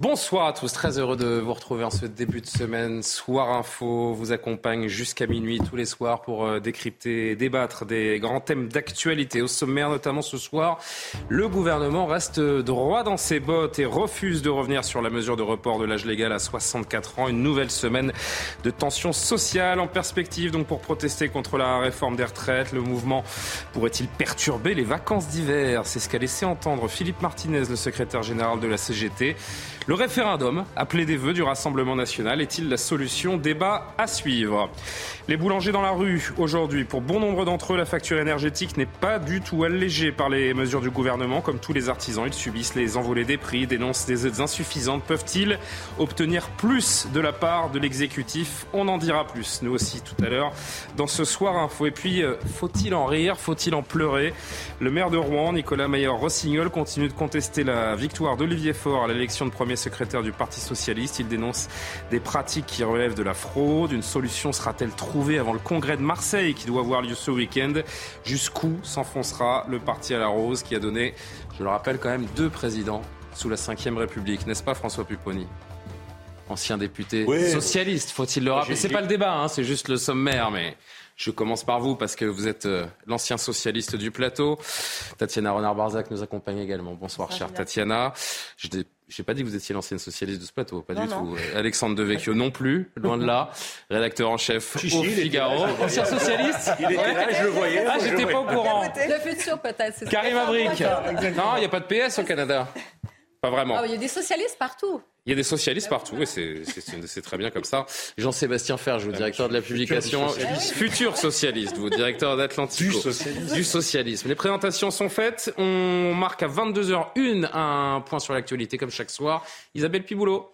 Bonsoir à tous, très heureux de vous retrouver en ce début de semaine. Soir Info vous accompagne jusqu'à minuit tous les soirs pour euh, décrypter et débattre des grands thèmes d'actualité. Au sommaire, notamment ce soir, le gouvernement reste droit dans ses bottes et refuse de revenir sur la mesure de report de l'âge légal à 64 ans. Une nouvelle semaine de tensions sociales en perspective donc pour protester contre la réforme des retraites. Le mouvement pourrait-il perturber les vacances d'hiver? C'est ce qu'a laissé entendre Philippe Martinez, le secrétaire général de la CGT. Le référendum, appelé des vœux du Rassemblement national, est-il la solution? Débat à suivre. Les boulangers dans la rue, aujourd'hui, pour bon nombre d'entre eux, la facture énergétique n'est pas du tout allégée par les mesures du gouvernement. Comme tous les artisans, ils subissent les envolées des prix, dénoncent des aides insuffisantes. Peuvent-ils obtenir plus de la part de l'exécutif? On en dira plus, nous aussi, tout à l'heure, dans ce soir info. Et puis, euh, faut-il en rire? Faut-il en pleurer? Le maire de Rouen, Nicolas Mayer-Rossignol, continue de contester la victoire d'Olivier Faure à l'élection de premier secrétaire du Parti socialiste. Il dénonce des pratiques qui relèvent de la fraude. Une solution sera-t-elle trouvée avant le congrès de Marseille qui doit avoir lieu ce week-end? Jusqu'où s'enfoncera le parti à la rose qui a donné, je le rappelle quand même, deux présidents sous la Ve République, n'est-ce pas François Pupponi? Ancien député Oui. socialiste, faut-il le rappeler? C'est pas le débat, hein, c'est juste le sommaire, mais je commence par vous parce que vous êtes euh, l'ancien socialiste du plateau. Tatiana Renard-Barzac nous accompagne également. Bonsoir, chère Tatiana. Je j'ai pas dit que vous étiez l'ancienne socialiste de ce plateau, pas Non, du non. tout. Euh, Alexandre Devecchio non plus, loin de là. Rédacteur en chef si, au Figaro. je Ancien socialiste Il était là, je le voyais. Ah, je j'étais pas au courant. Le futur peut-être. Karim Abrik. Non, il n'y a pas de PS au Canada. Pas vraiment. Ah, il y a des socialistes partout. Il y a des socialistes partout et c'est- c'est c'est- c'est très bien comme ça. Jean-Sébastien Ferge, vous directeur de la publication. socialiste. Futur socialiste, vous directeur d'Atlantico. Du socialisme. Du socialisme. Les présentations sont faites. On marque à 22h01 un point sur l'actualité comme chaque soir. Isabelle Piboulot.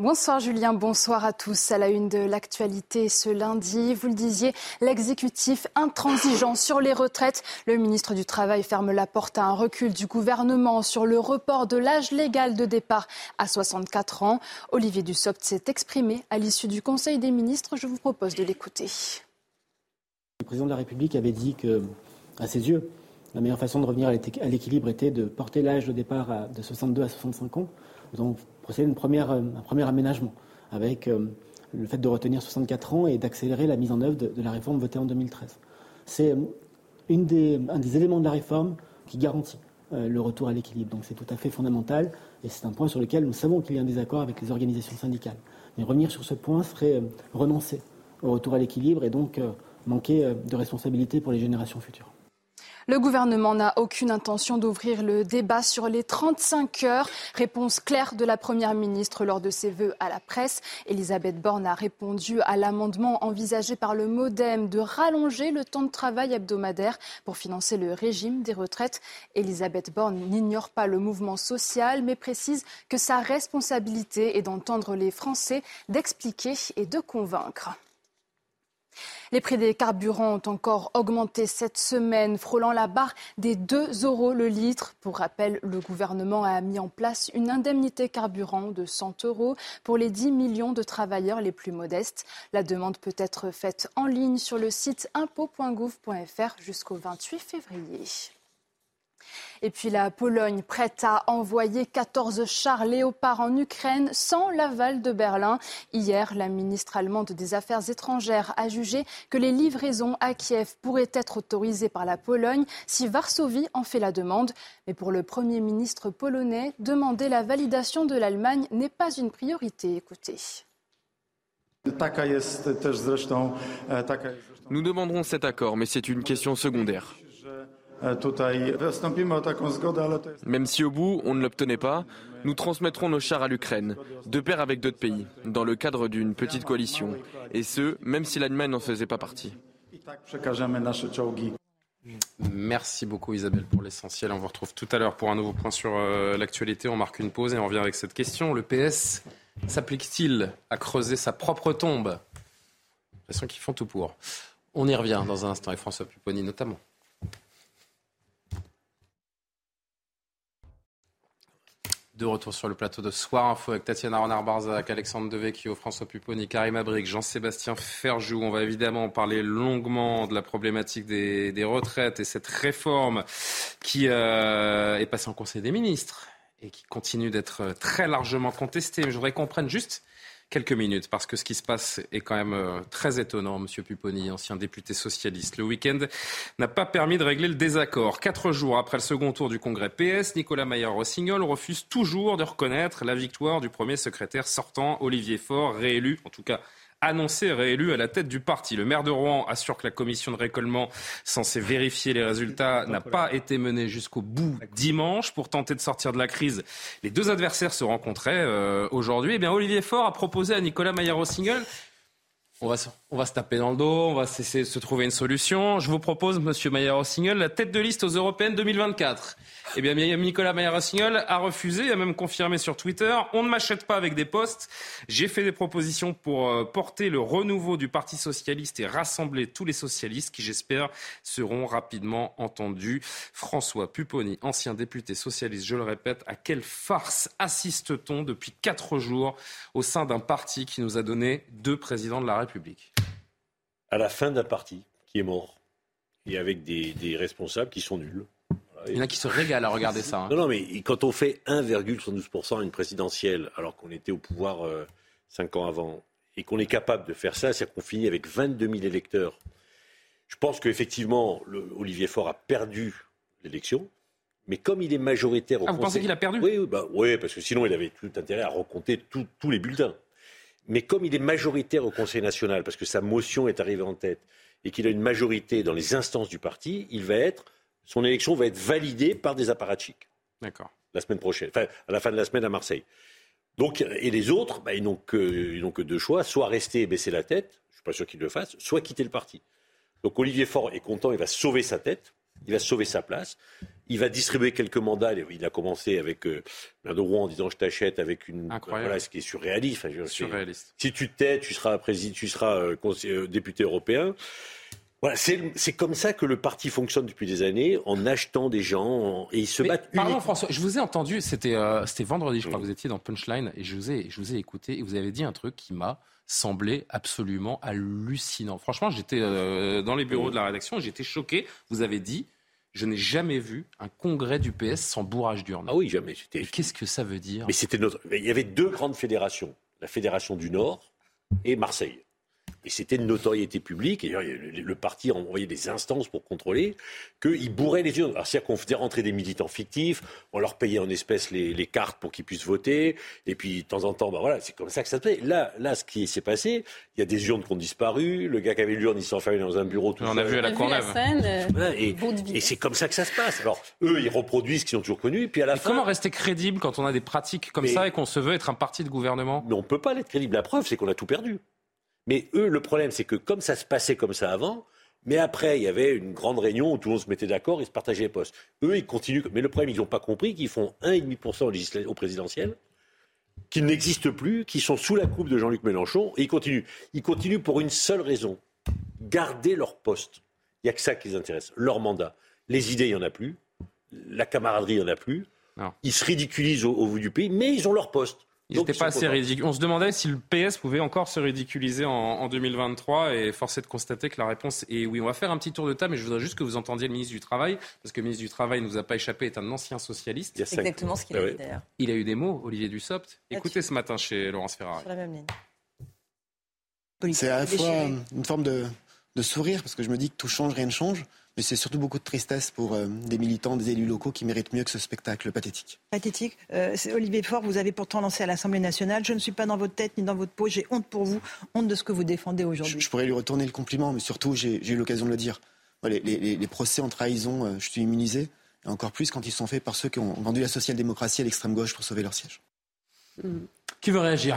Bonsoir Julien, bonsoir à tous. À la une de l'actualité ce lundi, vous le disiez, l'exécutif intransigeant sur les retraites. Le ministre du Travail ferme la porte à un recul du gouvernement sur le report de l'âge légal de départ à 64 ans. Olivier Dussopt s'est exprimé à l'issue du Conseil des ministres. Je vous propose de l'écouter. Le président de la République avait dit que, à ses yeux, la meilleure façon de revenir à l'équ- à l'équilibre était de porter l'âge de départ de 62 à 65 ans. Nous procédé à euh, un premier aménagement avec euh, le fait de retenir 64 ans et d'accélérer la mise en œuvre de, la réforme votée en 2013. C'est euh, un des éléments de la réforme qui garantit le retour à l'équilibre. Donc c'est tout à fait fondamental et c'est un point sur lequel nous savons qu'il y a un désaccord avec les organisations syndicales. Mais revenir sur ce point serait renoncer au retour à l'équilibre et donc manquer de responsabilité pour les générations futures. Le gouvernement n'a aucune intention d'ouvrir le débat sur les 35 heures. Réponse claire de la Première ministre lors de ses vœux à la presse. Elisabeth Borne a répondu à l'amendement envisagé par le Modem de rallonger le temps de travail hebdomadaire pour financer le régime des retraites. Elisabeth Borne n'ignore pas le mouvement social, mais précise que sa responsabilité est d'entendre les Français, d'expliquer et de convaincre. Les prix des carburants ont encore augmenté cette semaine, frôlant la barre des 2 euros le litre. Pour rappel, le gouvernement a mis en place une indemnité carburant de 100 euros pour les 10 millions de travailleurs les plus modestes. La demande peut être faite en ligne sur le site impôt.gouv.fr jusqu'au 28 février. Et puis la Pologne prête à envoyer 14 chars léopards en Ukraine sans l'aval de Berlin. Hier, la ministre allemande des Affaires étrangères a jugé que les livraisons à Kiev pourraient être autorisées par la Pologne si Varsovie en fait la demande. Mais pour le Premier ministre polonais, demander la validation de l'Allemagne n'est pas une priorité. Écoutez. E, Nous demanderons cet accord, mais c'est une question secondaire. Même si au bout, on ne l'obtenait pas, nous transmettrons nos chars à l'Ukraine, de pair avec d'autres pays, dans le cadre d'une petite coalition. Et ce, même si l'Allemagne n'en faisait pas partie. Merci beaucoup Isabelle pour l'essentiel. On vous retrouve tout à l'heure pour un nouveau point sur euh, l'actualité. On marque une pause et on revient avec cette question. Le PS s'applique-t-il à creuser sa propre tombe? J'ai l'impression qu'ils font tout pour. On y revient dans un instant avec François Pupponi notamment. De retour sur le plateau de Soir Info avec Tatiana Renard-Barzac, Alexandre Devecchio, François Pupponi, Karim Abric, Jean-Sébastien Ferjou. On va évidemment parler longuement de la problématique des, retraites et cette réforme qui euh, est passée en Conseil des ministres et qui continue d'être très largement contestée. Mais je voudrais qu'on prenne juste quelques minutes, parce que ce qui se passe est quand même euh, très étonnant, Monsieur Pupponi, ancien député socialiste. Le week-end n'a pas permis de régler le désaccord. Quatre jours après le second tour du congrès PS, Nicolas Maillard-Rossignol refuse toujours de reconnaître la victoire du premier secrétaire sortant, Olivier Faure, réélu, en tout cas annoncé réélu à la tête du parti. Le maire de Rouen assure que la commission de récollement censée vérifier les résultats n'a pas été menée jusqu'au bout dimanche pour tenter de sortir de la crise. Les deux adversaires se rencontraient euh, aujourd'hui. Eh bien, Olivier Faure a proposé à Nicolas Maillard-Rossignol on va, on va se taper dans le dos, on va essayer de se trouver une solution. Je vous propose, Monsieur Maillard-Rossignol, la tête de liste aux Européennes 2024. Eh bien, Nicolas Maillard-Rossignol a refusé, a même confirmé sur Twitter on ne m'achète pas avec des postes. J'ai fait des propositions pour euh, porter le renouveau du Parti socialiste et rassembler tous les socialistes qui, j'espère, seront rapidement entendus. François Pupponi, ancien député socialiste, je le répète, à quelle farce assiste-t-on depuis quatre jours au sein d'un parti qui nous a donné deux présidents de la République? À la fin d'un parti qui est mort et avec des, des responsables qui sont nuls. Il y en a qui se régalent à regarder ça. hein. Non, non, mais quand on fait 1,72% à une présidentielle, alors qu'on était au pouvoir euh, 5 ans avant, et qu'on est capable de faire ça, c'est-à-dire qu'on finit avec 22 000 électeurs. Je pense qu'effectivement, Olivier Faure a perdu l'élection, mais comme il est majoritaire au Ah, vous Conseil- pensez qu'il a perdu? Oui, oui, bah, oui, parce que sinon il avait tout intérêt à recompter tout- tous les bulletins. Mais comme il est majoritaire au Conseil national, parce que sa motion est arrivée en tête, et qu'il a une majorité dans les instances du parti, il va être, son élection va être validée par des apparatchiks D'accord. la semaine prochaine, enfin à la fin de la semaine à Marseille. Donc, et les autres, bah, ils n'ont que, que deux choix, soit rester et baisser la tête, je suis pas sûr qu'ils le fassent, soit quitter le parti. Donc Olivier Faure est content, il va sauver sa tête, il va sauver sa place, il va distribuer quelques mandats. Il a commencé avec euh, de Rouen en disant je t'achète avec une Incroyable. voilà ce qui est surréaliste. Enfin, Surréaliste. Si tu tais, tu seras président, tu seras euh, euh, député européen. Voilà, c'est comme ça que le parti fonctionne depuis des années, en achetant des gens en- et ils se Mais, battent. pardon uniquement- François, je vous ai entendu, c'était euh, c'était vendredi, je crois que vous étiez dans Punchline et je vous ai je vous ai écouté et vous avez dit un truc qui m'a semblé absolument hallucinant. Franchement, j'étais euh, dans les bureaux de la rédaction, et j'étais choqué. Vous avez dit je n'ai jamais vu un congrès du PS sans bourrage d'urne. Ah oui, jamais. Qu'est-ce que ça veut dire? Mais c'était notre. Il y avait deux grandes fédérations, la fédération du Nord et Marseille. Et c'était une notoriété publique. Et d'ailleurs, le, parti a envoyé des instances pour contrôler qu'ils bourraient les urnes. Alors, c'est-à-dire qu'on faisait rentrer des militants fictifs, on leur payait en espèces les, les cartes pour qu'ils puissent voter. Et puis, de temps en temps, ben voilà, c'est comme ça que ça se fait. Là, là, ce qui s'est passé, il y a des urnes qui ont disparu. Le gars qui avait l'urne, il s'est enfermé dans un bureau tout On seul. a vu à la Courneuve. la scène, euh, Voilà, et et c'est comme ça que ça se passe. Alors, eux, ils reproduisent ce qu'ils ont toujours connu. Et puis, à la Mais fin. comment rester crédible quand on a des pratiques comme Mais- ça et qu'on se veut être un parti de gouvernement? Mais on ne peut pas l'être crédible. La preuve, c'est qu'on a tout perdu. Mais eux, le problème, c'est que comme ça se passait comme ça avant, mais après, il y avait une grande réunion où tout le monde se mettait d'accord et se partageait les postes. Eux, ils continuent. Mais le problème, ils n'ont pas compris qu'ils font 1,5% au, présidentiel, qu'ils n'existent plus, qu'ils sont sous la coupe de Jean-Luc Mélenchon, et ils continuent. Ils continuent pour une seule raison garder leur poste. Il n'y a que ça qui les intéresse, leur mandat. Les idées, il n'y en a plus. La camaraderie, il n'y en a plus. Non. Ils se ridiculisent au, au vu du pays, mais ils ont leur poste. Ils Donc, n'étaient pas sont assez contents. ridicules. On se demandait si le PS pouvait encore se ridiculiser en, en 2023 et force est de constater que la réponse est oui. On va faire un petit tour de table, mais je voudrais juste que vous entendiez le ministre du Travail, parce que le ministre du Travail ne nous a pas échappé, est un ancien socialiste. Il y a C'est exactement ce qu'il Ah a ouais. dit d'ailleurs. Il a eu des mots, Olivier Dussopt. Écoutez ce matin chez Laurence Ferrari. Sur la même ligne. C'est à la fois une forme de, de sourire, parce que je me dis que tout change, rien ne change, mais c'est surtout beaucoup de tristesse pour euh, des militants, des élus locaux qui méritent mieux que ce spectacle pathétique. pathétique. Euh, c'est Olivier Faure, vous avez pourtant lancé à l'Assemblée nationale. Je ne suis pas dans votre tête ni dans votre peau. J'ai honte pour vous, honte de ce que vous défendez aujourd'hui. je pourrais lui retourner le compliment, mais surtout, j'ai eu l'occasion de le dire. Les, les- les procès en trahison, euh, je suis immunisé, et encore plus quand ils sont faits par ceux qui ont vendu la social-démocratie à l'extrême gauche pour sauver leur siège. Qui veut réagir?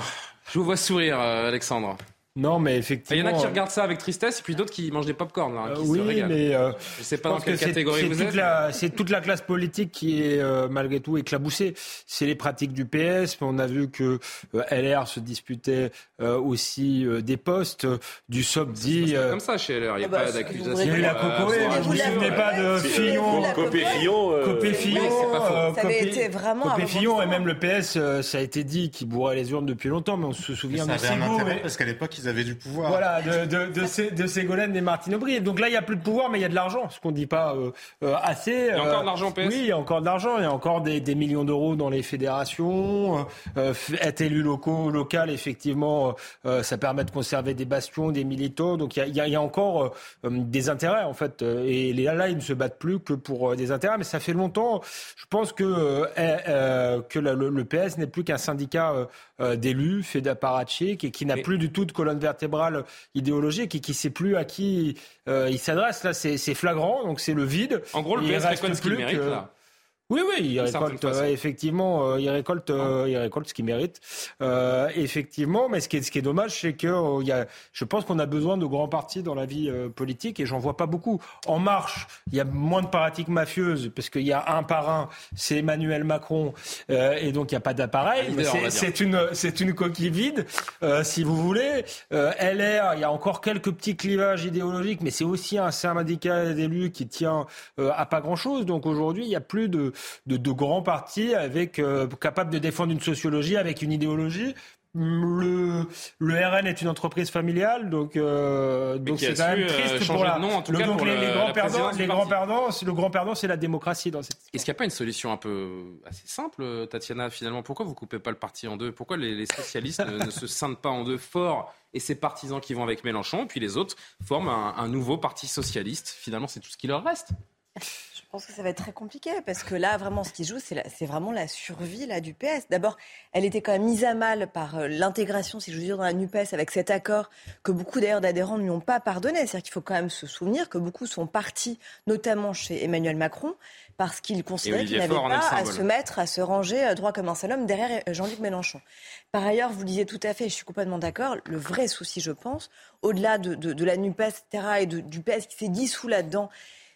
Je vous vois sourire, euh, Alexandre. Non, mais Il y effectivement. en a qui euh, regardent ça avec tristesse et puis d'autres qui mangent des pop-corn. Là, Euh, qui oui, régalent. mais euh, je sais pas dans quelle que catégorie c'est vous toute êtes. la- C'est toute la classe politique qui est euh, malgré tout éclaboussée. C'est les pratiques du PS. On a vu que euh, LR se disputait euh, aussi euh, des postes. Du SOP dit. C'est euh, comme ça chez LR, il n'y a Ah bah, pas d'accusation. il y a eu la euh, Cocoé, vous vous souvenez pas de Fillon Copé Fillon. euh, Copé Fillon, Oui, c'est pas faux. euh, Ça avait Copé- été vraiment Copé Fillon et même le PS, euh, ça a été dit, qui bourrait les urnes depuis longtemps, mais on se souvient Ça de avait un Ségo, intérêt mais- parce qu'à l'époque, ils avaient du pouvoir. Voilà, de, de, de, de Ségolène et Martine Aubry. Donc là, il n'y a plus de pouvoir, mais il y a de l'argent, ce qu'on ne dit pas euh, euh, assez. Il y a Euh, encore de l'argent au PS Oui, il y a encore de l'argent. Il y a encore des, des millions d'euros dans les fédérations. Euh, être élu locaux, local, effectivement, euh, ça permet de conserver des bastions, des militants. Donc il y a, il y a- il y a encore euh, des intérêts, en fait. Et les là, ils ne se battent plus que pour euh, des intérêts. Mais ça fait longtemps, je pense que, euh, euh, que la- le, le PS n'est plus qu'un syndicat euh, d'élus, fait d'apparatchiks, et qui n'a Mais- plus du tout de colonne vertébrale idéologique et qui ne sait plus à qui euh, il s'adresse. Là, c'est c'est flagrant, donc c'est le vide. En gros, le PS reste plus mérite que- là. Oui, oui, il récolte euh, effectivement, euh, il récolte, euh, il récolte ce qu'il mérite. Euh, effectivement, mais ce qui est, ce qui est dommage, c'est que il y a, je pense qu'on a besoin de grands partis dans la vie politique et j'en vois pas beaucoup. En marche, il y a moins de pratiques mafieuses parce qu'il y a un par un, c'est Emmanuel Macron euh, et donc il n'y a pas d'appareil. C'est une, c'est une coquille vide, euh, si vous voulez. LR, il y a encore quelques petits clivages idéologiques, mais c'est aussi un syndicat d'élus qui tient à pas grand-chose. Donc aujourd'hui, il n'y a plus de, de, de grands partis avec euh, capables de défendre une sociologie avec une idéologie. Le, le RN est une entreprise familiale, donc euh, donc c'est quand même euh, triste pour la. nom, en tout le- cas, donc pour les, le- les la grands perdants, les grands perdants, c'est- le grand perdant, c'est la démocratie dans cette. Est-ce qu'il n'y a pas une solution un peu assez simple, Tatiana, finalement? Pourquoi vous coupez pas le parti en deux? Pourquoi les, les socialistes ne, ne se scindent pas en deux forts et ces partisans qui vont avec Mélenchon, puis les autres forment un, un nouveau parti socialiste? Finalement, c'est tout ce qui leur reste. Je pense que ça va être très compliqué parce que là, vraiment, ce qui joue, c'est la- c'est vraiment la survie là, du PS. D'abord, elle était quand même mise à mal par euh, l'intégration, si je veux dire, dans la NUPES avec cet accord que beaucoup d'ailleurs d'adhérents ne lui ont pas pardonné. C'est-à-dire qu'il faut quand même se souvenir que beaucoup sont partis, notamment chez Emmanuel Macron, parce qu'ils considéraient qu'ils n'avaient pas à se mettre, à se ranger euh, droit comme un seul homme derrière euh, Jean-Luc Mélenchon. Par ailleurs, vous le disiez tout à fait, je suis complètement d'accord, le vrai souci, je pense, au-delà de, de- de la NUPES, etc., et de- du PS qui s'est dissous là-dedans,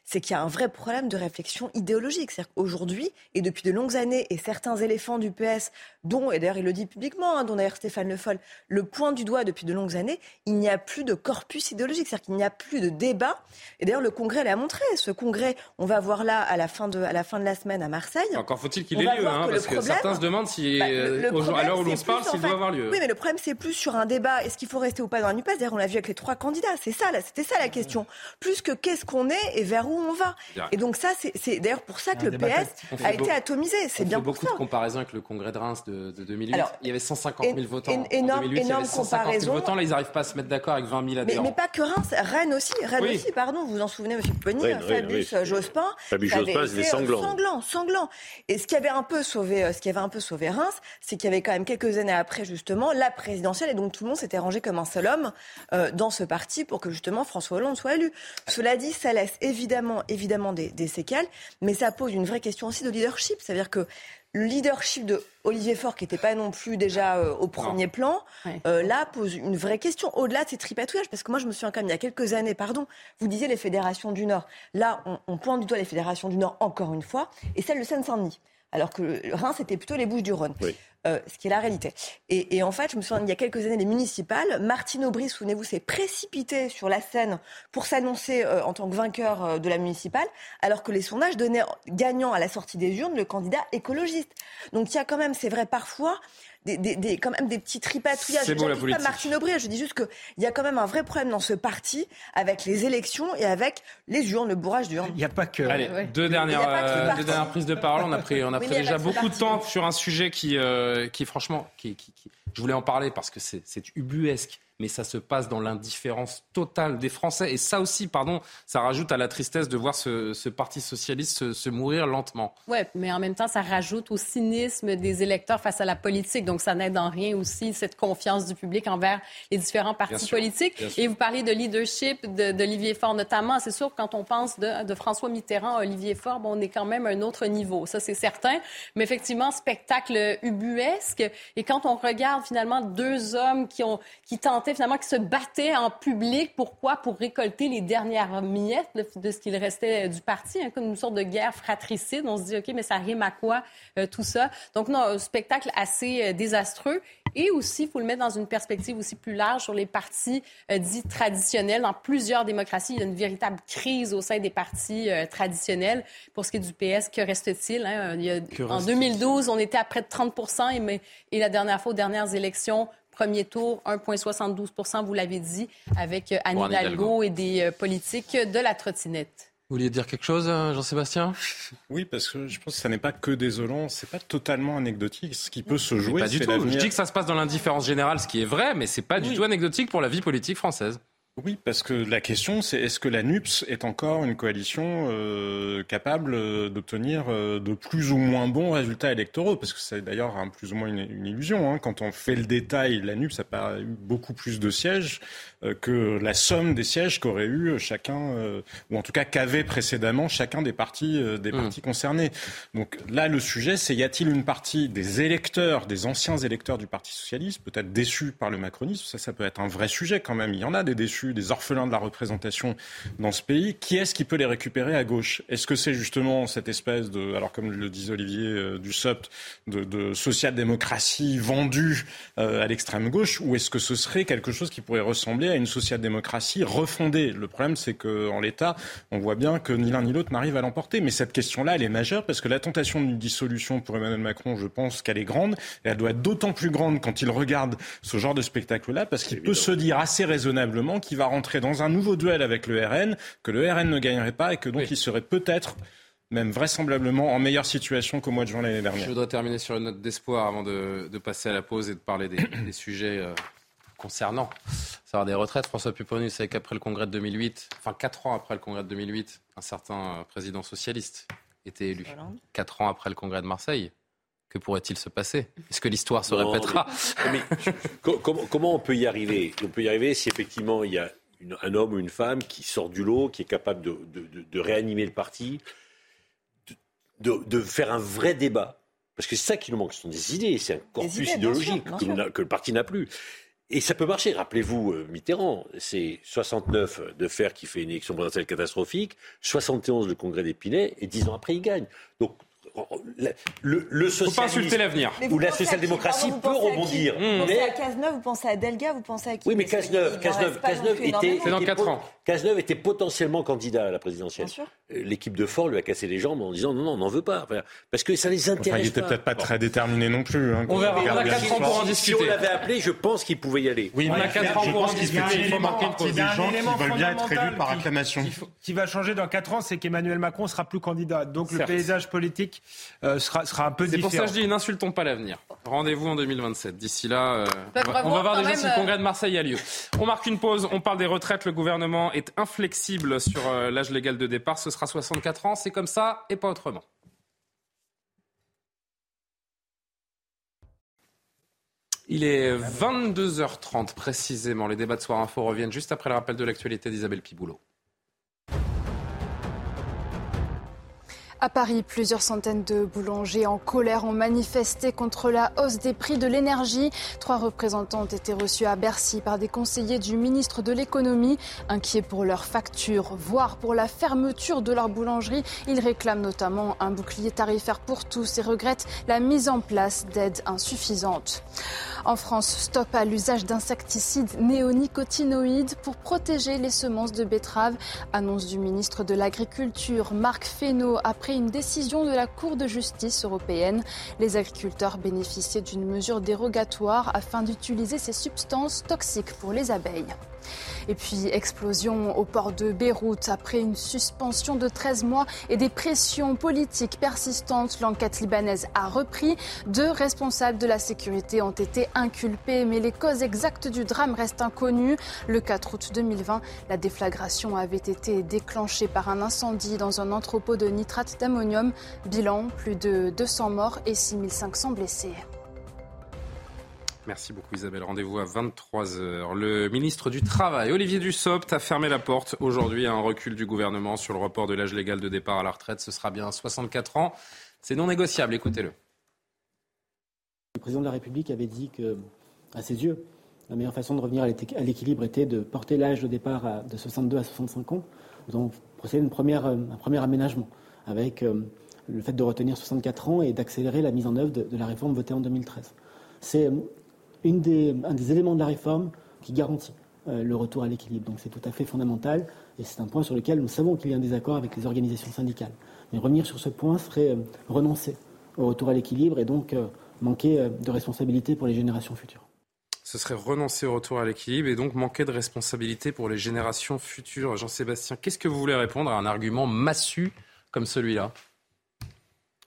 c'est qu'il y a un vrai problème de réflexion idéologique. C'est-à-dire qu'aujourd'hui, et depuis de longues années, et certains éléphants du PS, dont, et d'ailleurs il le dit publiquement, hein, dont d'ailleurs Stéphane Le Foll, le point du doigt depuis de longues années, il n'y a plus de corpus idéologique, c'est-à-dire qu'il n'y a plus de débat. Et d'ailleurs le Congrès l'a montré. Ce Congrès, on va voir là à la fin de, à la, fin de la semaine à Marseille. Encore faut-il qu'il ait lieu, hein, que parce que certains se demandent si, Bah, le- le à l'heure où l'on se parle, s'il doit avoir lieu. Oui, mais le problème, c'est plus sur un débat. Est-ce qu'il faut rester ou pas dans la NUPES D'ailleurs, on l'a vu avec les trois candidats. C'est ça, là, c'était ça la question. Plus que qu'est-ce qu'on est et vers où on va. Et donc ça, c'est- d'ailleurs pour ça que le PS a été atomisé. C'est bien beaucoup de comparaisons avec le congrès de Reims de, de 2008. Alors, il y avait 150 000 é- votants. en énorme- 2008, il y avait énorme 150 000 comparaison. votants. Là, ils n'arrivent pas à se mettre d'accord avec 20 000 Mais, adhérents. mais pas que Reims, Rennes aussi, Rennes aussi, pardon, vous vous en souvenez, Monsieur Rennes, Fabius euh, Jospin. Fabius Jospin, c'était euh, sanglant. Sanglant, sanglant. Et ce qui avait un peu sauvé, euh, ce qui avait un peu sauvé Reims, c'est qu'il y avait quand même quelques années après, justement, la présidentielle, et donc tout le monde s'était rangé comme un seul homme dans ce parti pour que justement François Hollande soit élu. Cela dit, ça laisse évidemment, évidemment des, des séquelles, mais ça pose une vraie question aussi de leadership, c'est-à-dire que le leadership de Olivier Faure, qui n'était pas non plus déjà euh, au premier plan, Ouais. euh, là pose une vraie question au-delà de ces tripatouillages. Parce que moi, je me souviens quand même, il y a quelques années, pardon, vous disiez les fédérations du Nord. Là, on, on pointe du doigt les fédérations du Nord encore une fois, et celle de Seine-Saint-Denis. Alors que Reims, c'était plutôt les Bouches-du-Rhône. Oui. Euh, ce qui est la réalité. Et, et en fait, je me souviens, il y a quelques années, les municipales, Martine Aubry, souvenez-vous, s'est précipitée sur la scène pour s'annoncer euh, en tant que vainqueur euh, de la municipale, alors que les sondages donnaient gagnant à la sortie des urnes le candidat écologiste. Donc il y a quand même, c'est vrai, parfois, des, des, des- quand même des petits tripatouillages. C'est beau, la politique. pas Martine Aubry, je dis juste qu'il y a quand même un vrai problème dans ce parti avec les élections et avec les urnes, le bourrage d'urnes. Il n'y a pas que. Allez, Ouais. deux dernières, euh, deux dernières prises de parole. On a pris, on a Oui, pris déjà beaucoup de temps sur un sujet qui, euh, qui franchement, qui, qui- qui- je voulais en parler parce que c'est ubuesque, mais ça se passe dans l'indifférence totale des Français. Et ça aussi, pardon, ça rajoute à la tristesse de voir ce, ce parti socialiste se, se mourir lentement. Oui, mais en même temps, ça rajoute au cynisme des électeurs face à la politique. Donc, ça n'aide en rien aussi cette confiance du public envers les différents partis sûr, politiques. Et vous parlez de leadership de- d'Olivier Faure notamment. C'est sûr quand on pense de, de François Mitterrand à Olivier Faure, bon, on est quand même à un autre niveau. Ça, c'est certain. Mais effectivement, spectacle ubuesque. Et quand on regarde finalement deux hommes qui ont qui tentent sentait finalement qu'ils se battaient en public. Pourquoi? Pour récolter les dernières miettes de ce qu'il restait du parti, hein, comme une sorte de guerre fratricide. On se dit, OK, mais ça rime à quoi euh, tout ça? Donc, non, un spectacle assez euh, désastreux. Et aussi, il faut le mettre dans une perspective aussi plus large sur les partis euh, dits traditionnels. Dans plusieurs démocraties, il y a une véritable crise au sein des partis traditionnels. Pour ce qui est du PS, que reste-t-il? Hein? en 2012, on était à près de 30 et, mais, et la dernière fois, aux dernières élections, Premier tour, 1,72% vous l'avez dit, avec euh, Anne Hidalgo et des euh, politiques de la trottinette. Vous vouliez dire quelque chose, euh, Jean-Sébastien? Oui, parce que je pense que ça n'est pas que désolant, c'est pas totalement anecdotique. Ce qui peut se jouer, c'est l'avenir. Je dis que ça se passe dans l'indifférence générale, ce qui est vrai, mais c'est pas du tout anecdotique pour la vie politique française. Oui, parce que la question, c'est est-ce que la NUPS est encore une coalition euh, capable euh, d'obtenir euh, de plus ou moins bons résultats électoraux? Parce que c'est d'ailleurs plus ou moins une, illusion. Hein. Quand on fait le détail, la NUPS a pas eu beaucoup plus de sièges que la somme des sièges qu'aurait eu chacun, ou en tout cas qu'avait précédemment chacun des partis, des mmh. partis concernés. Donc là, le sujet, c'est y a-t-il une partie des électeurs, des anciens électeurs du Parti socialiste, peut-être déçus par le macronisme? Ça, ça peut être un vrai sujet quand même. Il y en a des déçus des orphelins de la représentation dans ce pays. Qui est-ce qui peut les récupérer à gauche? Est-ce que c'est justement cette espèce de, alors comme le disait Olivier euh, Dussopt, de, de social-démocratie vendue euh, à l'extrême gauche, ou est-ce que ce serait quelque chose qui pourrait ressembler à une social-démocratie refondée? Le problème, c'est qu'en l'état, on voit bien que ni l'un ni l'autre n'arrive à l'emporter. Mais cette question-là, elle est majeure parce que la tentation d'une dissolution pour Emmanuel Macron, je pense qu'elle est grande, et elle doit être d'autant plus grande quand il regarde ce genre de spectacle-là, parce qu'il peut se dire assez raisonnablement qu'il va rentrer dans un nouveau duel avec le RN, que le RN ne gagnerait pas et que donc il serait peut-être même vraisemblablement en meilleure situation qu'au mois de juin l'année dernière. Je voudrais terminer sur une note d'espoir avant de, passer à la pause et de parler des, sujets euh, concernant savoir des retraites. François Pupponi, c'est qu'après le congrès de 2008, enfin quatre ans après le congrès de 2008, un certain euh, président socialiste était élu. Quatre ans après le congrès de Marseille, que pourrait-il se passer? Est-ce que l'histoire se répétera? comment, on peut y arriver? On peut y arriver si effectivement il y a un homme ou une femme qui sort du lot, qui est capable de, réanimer le parti, de, faire un vrai débat. Parce que c'est ça qui nous manque, ce sont des idées, c'est un corpus idéologique que le parti n'a plus. Et ça peut marcher. Rappelez-vous euh, Mitterrand, c'est 69 de fer qui fait une élection présidentielle catastrophique, 71 le congrès d'Épinay, et 10 ans après il gagne. Donc le, le Faut pas insulter l'avenir. Ou la social-démocratie peut rebondir. Vous pensez à Cazeneuve, vous pensez à Delga, vous pensez à qui Oui, mais Cazeneuve, Cazeneuve, Cazeneuve était, dans 4 ans. Cazeneuve était potentiellement candidat à la présidentielle. Euh, l'équipe de Fort lui a cassé les jambes en disant non, non, on n'en veut pas. Parce que ça les intéresse. Enfin, il n'était peut-être pas très déterminé non plus. Hein, on verra. On a 4 ans pour en discuter. Si on l'avait appelé, je pense qu'il pouvait y aller. Oui, on a 4 ans pour en discuter. Il faut marquer une des gens qui veulent bien être élus par acclamation. Ce qui va changer dans 4 ans, c'est qu'Emmanuel Macron sera plus candidat. Donc le paysage politique euh, sera sera un peu C'est pour ça que je dis n'insultons pas l'avenir. Rendez-vous en 2027. D'ici là, euh, on va, voir déjà si le congrès de euh, Marseille a lieu. On marque une pause, on parle des retraites. Le gouvernement est inflexible sur euh, l'âge légal de départ. Ce sera 64 ans. C'est comme ça et pas autrement. Il est 22h30 précisément. Les débats de Soir Info reviennent juste après le rappel de l'actualité d'Isabelle Piboulot. À Paris, plusieurs centaines de boulangers en colère ont manifesté contre la hausse des prix de l'énergie. Trois représentants ont été reçus à Bercy par des conseillers du ministre de l'économie. Inquiets pour leurs factures, voire pour la fermeture de leur boulangerie, ils réclament notamment un bouclier tarifaire pour tous et regrettent la mise en place d'aides insuffisantes. En France, stop à l'usage d'insecticides néonicotinoïdes pour protéger les semences de betteraves. Annonce du ministre de l'Agriculture, Marc Fesneau, après une décision de la Cour de justice européenne. Les agriculteurs bénéficiaient d'une mesure dérogatoire afin d'utiliser ces substances toxiques pour les abeilles. Et puis, explosion au port de Beyrouth après une suspension de 13 mois et des pressions politiques persistantes. L'enquête libanaise a repris. Deux responsables de la sécurité ont été inculpés, mais les causes exactes du drame restent inconnues. Le 4 août 2020, la déflagration avait été déclenchée par un incendie dans un entrepôt de nitrate d'ammonium. Bilan, plus de 200 morts et 6500 blessés. Merci beaucoup Isabelle. Rendez-vous à 23h. Le ministre du Travail, Olivier Dussopt, a fermé la porte aujourd'hui à un recul du gouvernement sur le report de l'âge légal de départ à la retraite. Ce sera bien 64 ans. C'est non négociable. Écoutez-le. Le président de la République avait dit que, à ses yeux, la meilleure façon de revenir à l'équilibre était de porter l'âge de départ de 62 à 65 ans. Nous avons procédé à une première, un premier aménagement avec le fait de retenir 64 ans et d'accélérer la mise en œuvre de, la réforme votée en 2013. C'est un des éléments de la réforme qui garantit le retour à l'équilibre. Donc c'est tout à fait fondamental et c'est un point sur lequel nous savons qu'il y a un désaccord avec les organisations syndicales. Mais revenir sur ce point serait renoncer au retour à l'équilibre et donc manquer de responsabilité pour les générations futures ce serait renoncer au retour à l'équilibre et donc manquer de responsabilité pour les générations futures. Jean-Sébastien, qu'est-ce que vous voulez répondre à un argument massu comme celui-là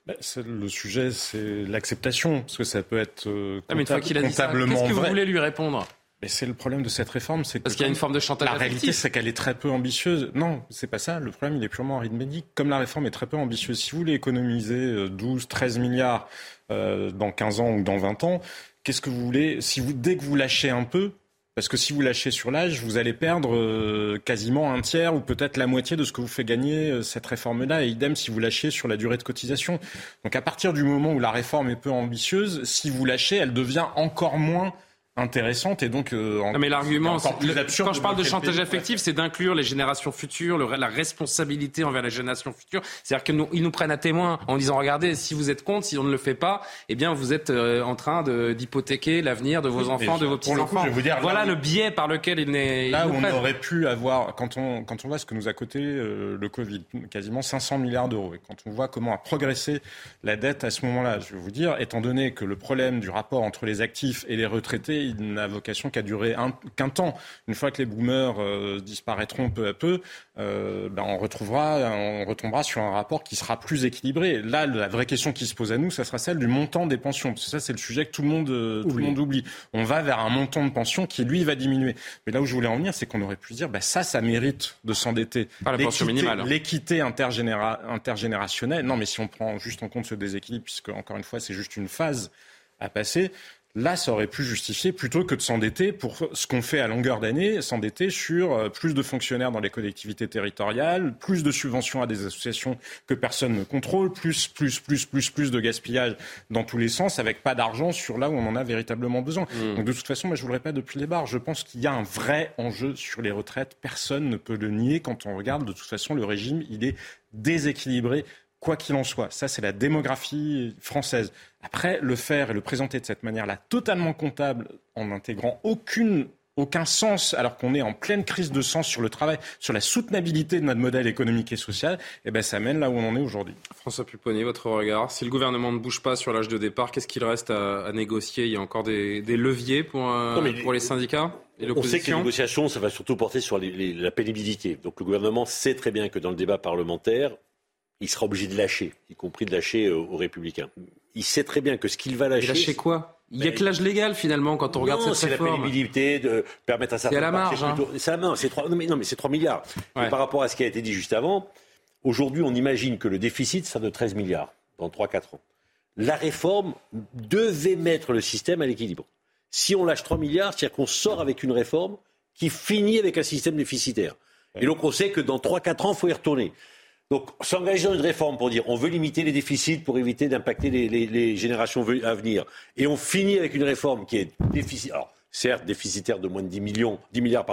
ben, le sujet, c'est l'acceptation, parce que ça peut être euh, ah, qu'est-ce que vous voulez lui répondre? Mais c'est le problème de cette réforme, c'est parce qu'il y a une forme de chantage. La réalité, c'est qu'elle est très peu ambitieuse. Non, c'est pas ça. Le problème, il est purement arithmétique. Comme la réforme est très peu ambitieuse, si vous voulez économiser 12, euh, 13 milliards euh, dans 15 ans ou dans 20 ans, qu'est-ce que vous voulez? Si vous dès que vous lâchez un peu, parce que si vous lâchez sur l'âge, vous allez perdre euh, quasiment un tiers ou peut-être la moitié de ce que vous fait gagner euh, cette réforme-là. Et idem si vous lâchez sur la durée de cotisation. Donc à partir du moment où la réforme est peu ambitieuse, si vous lâchez, elle devient encore moins intéressante et donc euh, non, mais l'argument quand je parle de chantage affectif c'est d'inclure les générations futures le, la responsabilité envers les générations futures c'est-à-dire qu'ils nous, ils nous prennent à témoin en disant regardez si vous êtes contre si on ne le fait pas eh bien vous êtes euh, en train d'hypothéquer l'avenir de vos enfants de vos petits enfants voilà le biais par lequel il n'est là où on aurait pu avoir quand on quand on voit ce que nous a coûté euh, le Covid quasiment 500 milliards d'euros. Et quand on voit comment a progressé la dette à ce moment-là je vais vous dire étant donné que le problème du rapport entre les actifs et les retraités il n'a vocation qu'à durer qu'un temps. Une fois que les boomers euh, disparaîtront peu à peu, euh, ben on retrouvera, on retombera sur un rapport qui sera plus équilibré. Là, la vraie question qui se pose à nous, ça sera celle du montant des pensions. Parce que ça, c'est le sujet que tout le monde, euh, tout le monde oublie. On va vers un montant de pension qui, lui, va diminuer. Mais là où je voulais en venir, c'est qu'on aurait pu dire, ben ça, ça mérite de s'endetter. L'équité intergénérationnelle. Non, mais si on prend juste en compte ce déséquilibre, puisque encore une fois, c'est juste une phase à passer. Là, ça aurait pu justifier plutôt que de s'endetter pour ce qu'on fait à longueur d'année, s'endetter sur euh, plus de fonctionnaires dans les collectivités territoriales, plus de subventions à des associations que personne ne contrôle, plus, plus, plus, plus, plus de gaspillage dans tous les sens, avec pas d'argent sur là où on en a véritablement besoin. Mmh. Donc de toute façon, moi je vous le répète depuis les barres, je pense qu'il y a un vrai enjeu sur les retraites. Personne ne peut le nier quand on regarde. De toute façon, le régime, il est déséquilibré quoi qu'il en soit. Ça, c'est la démographie française. Après, le faire et le présenter de cette manière-là, totalement comptable, en n'intégrant aucune aucun sens, alors qu'on est en pleine crise de sens sur le travail, sur la soutenabilité de notre modèle économique et social, eh ben ça mène là où on en est aujourd'hui. François Pupponi, votre regard. Si le gouvernement ne bouge pas sur l'âge de départ, qu'est-ce qu'il reste à, négocier? Il y a encore des, leviers pour, euh, pour les syndicats et On sait que les négociations, ça va surtout porter sur la pénibilité. Donc le gouvernement sait très bien que dans le débat parlementaire, il sera obligé de lâcher, y compris de lâcher euh, aux Républicains. Il sait très bien que ce qu'il va lâcher. lâcher quoi? Il n'y a que l'âge légal finalement quand on regarde cette réforme. c'est la pénibilité de permettre à certains. Il y a la marge. Hein. c'est 3, non, mais, non, mais c'est 3 milliards. par rapport à ce qui a été dit juste avant, aujourd'hui on imagine que le déficit sera de 13 milliards dans 3-4 ans. La réforme devait mettre le système à l'équilibre. Si on lâche 3 milliards, c'est-à-dire qu'on sort avec une réforme qui finit avec un système déficitaire. Et donc on sait que dans 3-4 ans, il faut y retourner. Donc, s'engager dans une réforme pour dire on veut limiter les déficits pour éviter d'impacter les, générations à venir, et on finit avec une réforme qui est déficitaire, certes déficitaire de moins de 10 millions, 10 milliards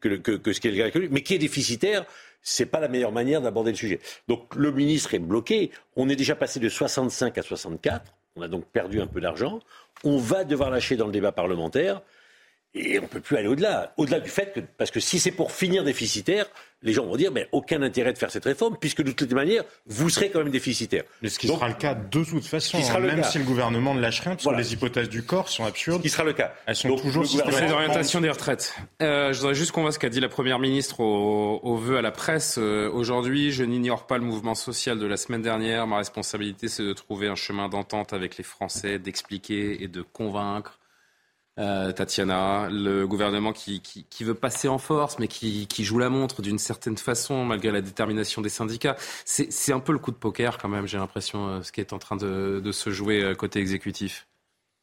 que, ce qu'est le calcul, mais qui est déficitaire, c'est pas la meilleure manière d'aborder le sujet. Donc le ministre est bloqué. On est déjà passé de 65 à 64. On a donc perdu un peu d'argent. On va devoir lâcher dans le débat parlementaire. Et on ne peut plus aller au-delà. Au-delà du fait que, parce que si c'est pour finir déficitaire, les gens vont dire, mais aucun intérêt de faire cette réforme, puisque de toutes les manières, vous serez quand même déficitaire. Mais ce qui sera le cas de toute façon, hein, même si le gouvernement ne lâche rien, parce que les hypothèses du corps sont absurdes. Ce qui sera le cas. Elles sont toujours le d'orientation des retraites. Euh, je voudrais juste qu'on voit ce qu'a dit la Première ministre au, au vœu à la presse euh, aujourd'hui. Je n'ignore pas le mouvement social de la semaine dernière. Ma responsabilité, c'est de trouver un chemin d'entente avec les Français, d'expliquer et de convaincre euh, Tatiana, le gouvernement qui, qui, veut passer en force, mais qui, qui joue la montre d'une certaine façon, malgré la détermination des syndicats. C'est un peu le coup de poker quand même, j'ai l'impression, euh, ce qui est en train de, de se jouer euh, côté exécutif.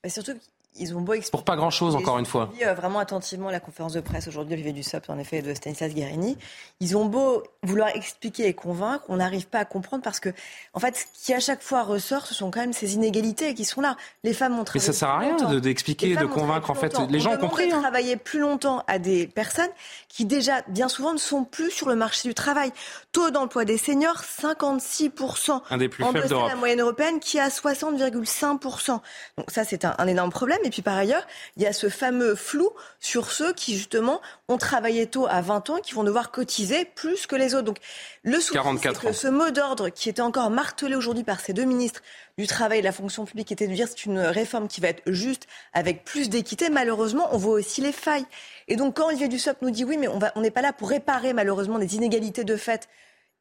surtout ils ont beau expliquer. Pour pas grand-chose, encore une fois. Euh, vraiment attentivement la conférence de presse aujourd'hui d'Olivier Dussopt, en effet, de Stanislas Guérini. Ils ont beau vouloir expliquer et convaincre, on n'arrive pas à comprendre parce que, en fait, ce qui à chaque fois ressort, ce sont quand même ces inégalités qui sont là. Les femmes ont travaillé. Mais ça sert à rien d'expliquer, de, de convaincre. En fait, les gens ont compris. Hein. travailler plus longtemps à des personnes qui déjà, bien souvent, ne sont plus sur le marché du travail. Taux d'emploi des seniors, 56%. Un des plus en faibles d'Europe. la moyenne européenne qui est à 60,5%. Donc ça, c'est un, un énorme problème. Et puis par ailleurs, il y a ce fameux flou sur ceux qui justement ont travaillé tôt à 20 ans, qui vont devoir cotiser plus que les autres. Donc le souci, c'est que ce mot d'ordre qui était encore martelé aujourd'hui par ces deux ministres du travail et de la fonction publique était de dire c'est une réforme qui va être juste avec plus d'équité. Malheureusement, on voit aussi les failles. Et donc quand Olivier Dussopt nous dit oui, mais on n'est pas là pour réparer malheureusement des inégalités de fait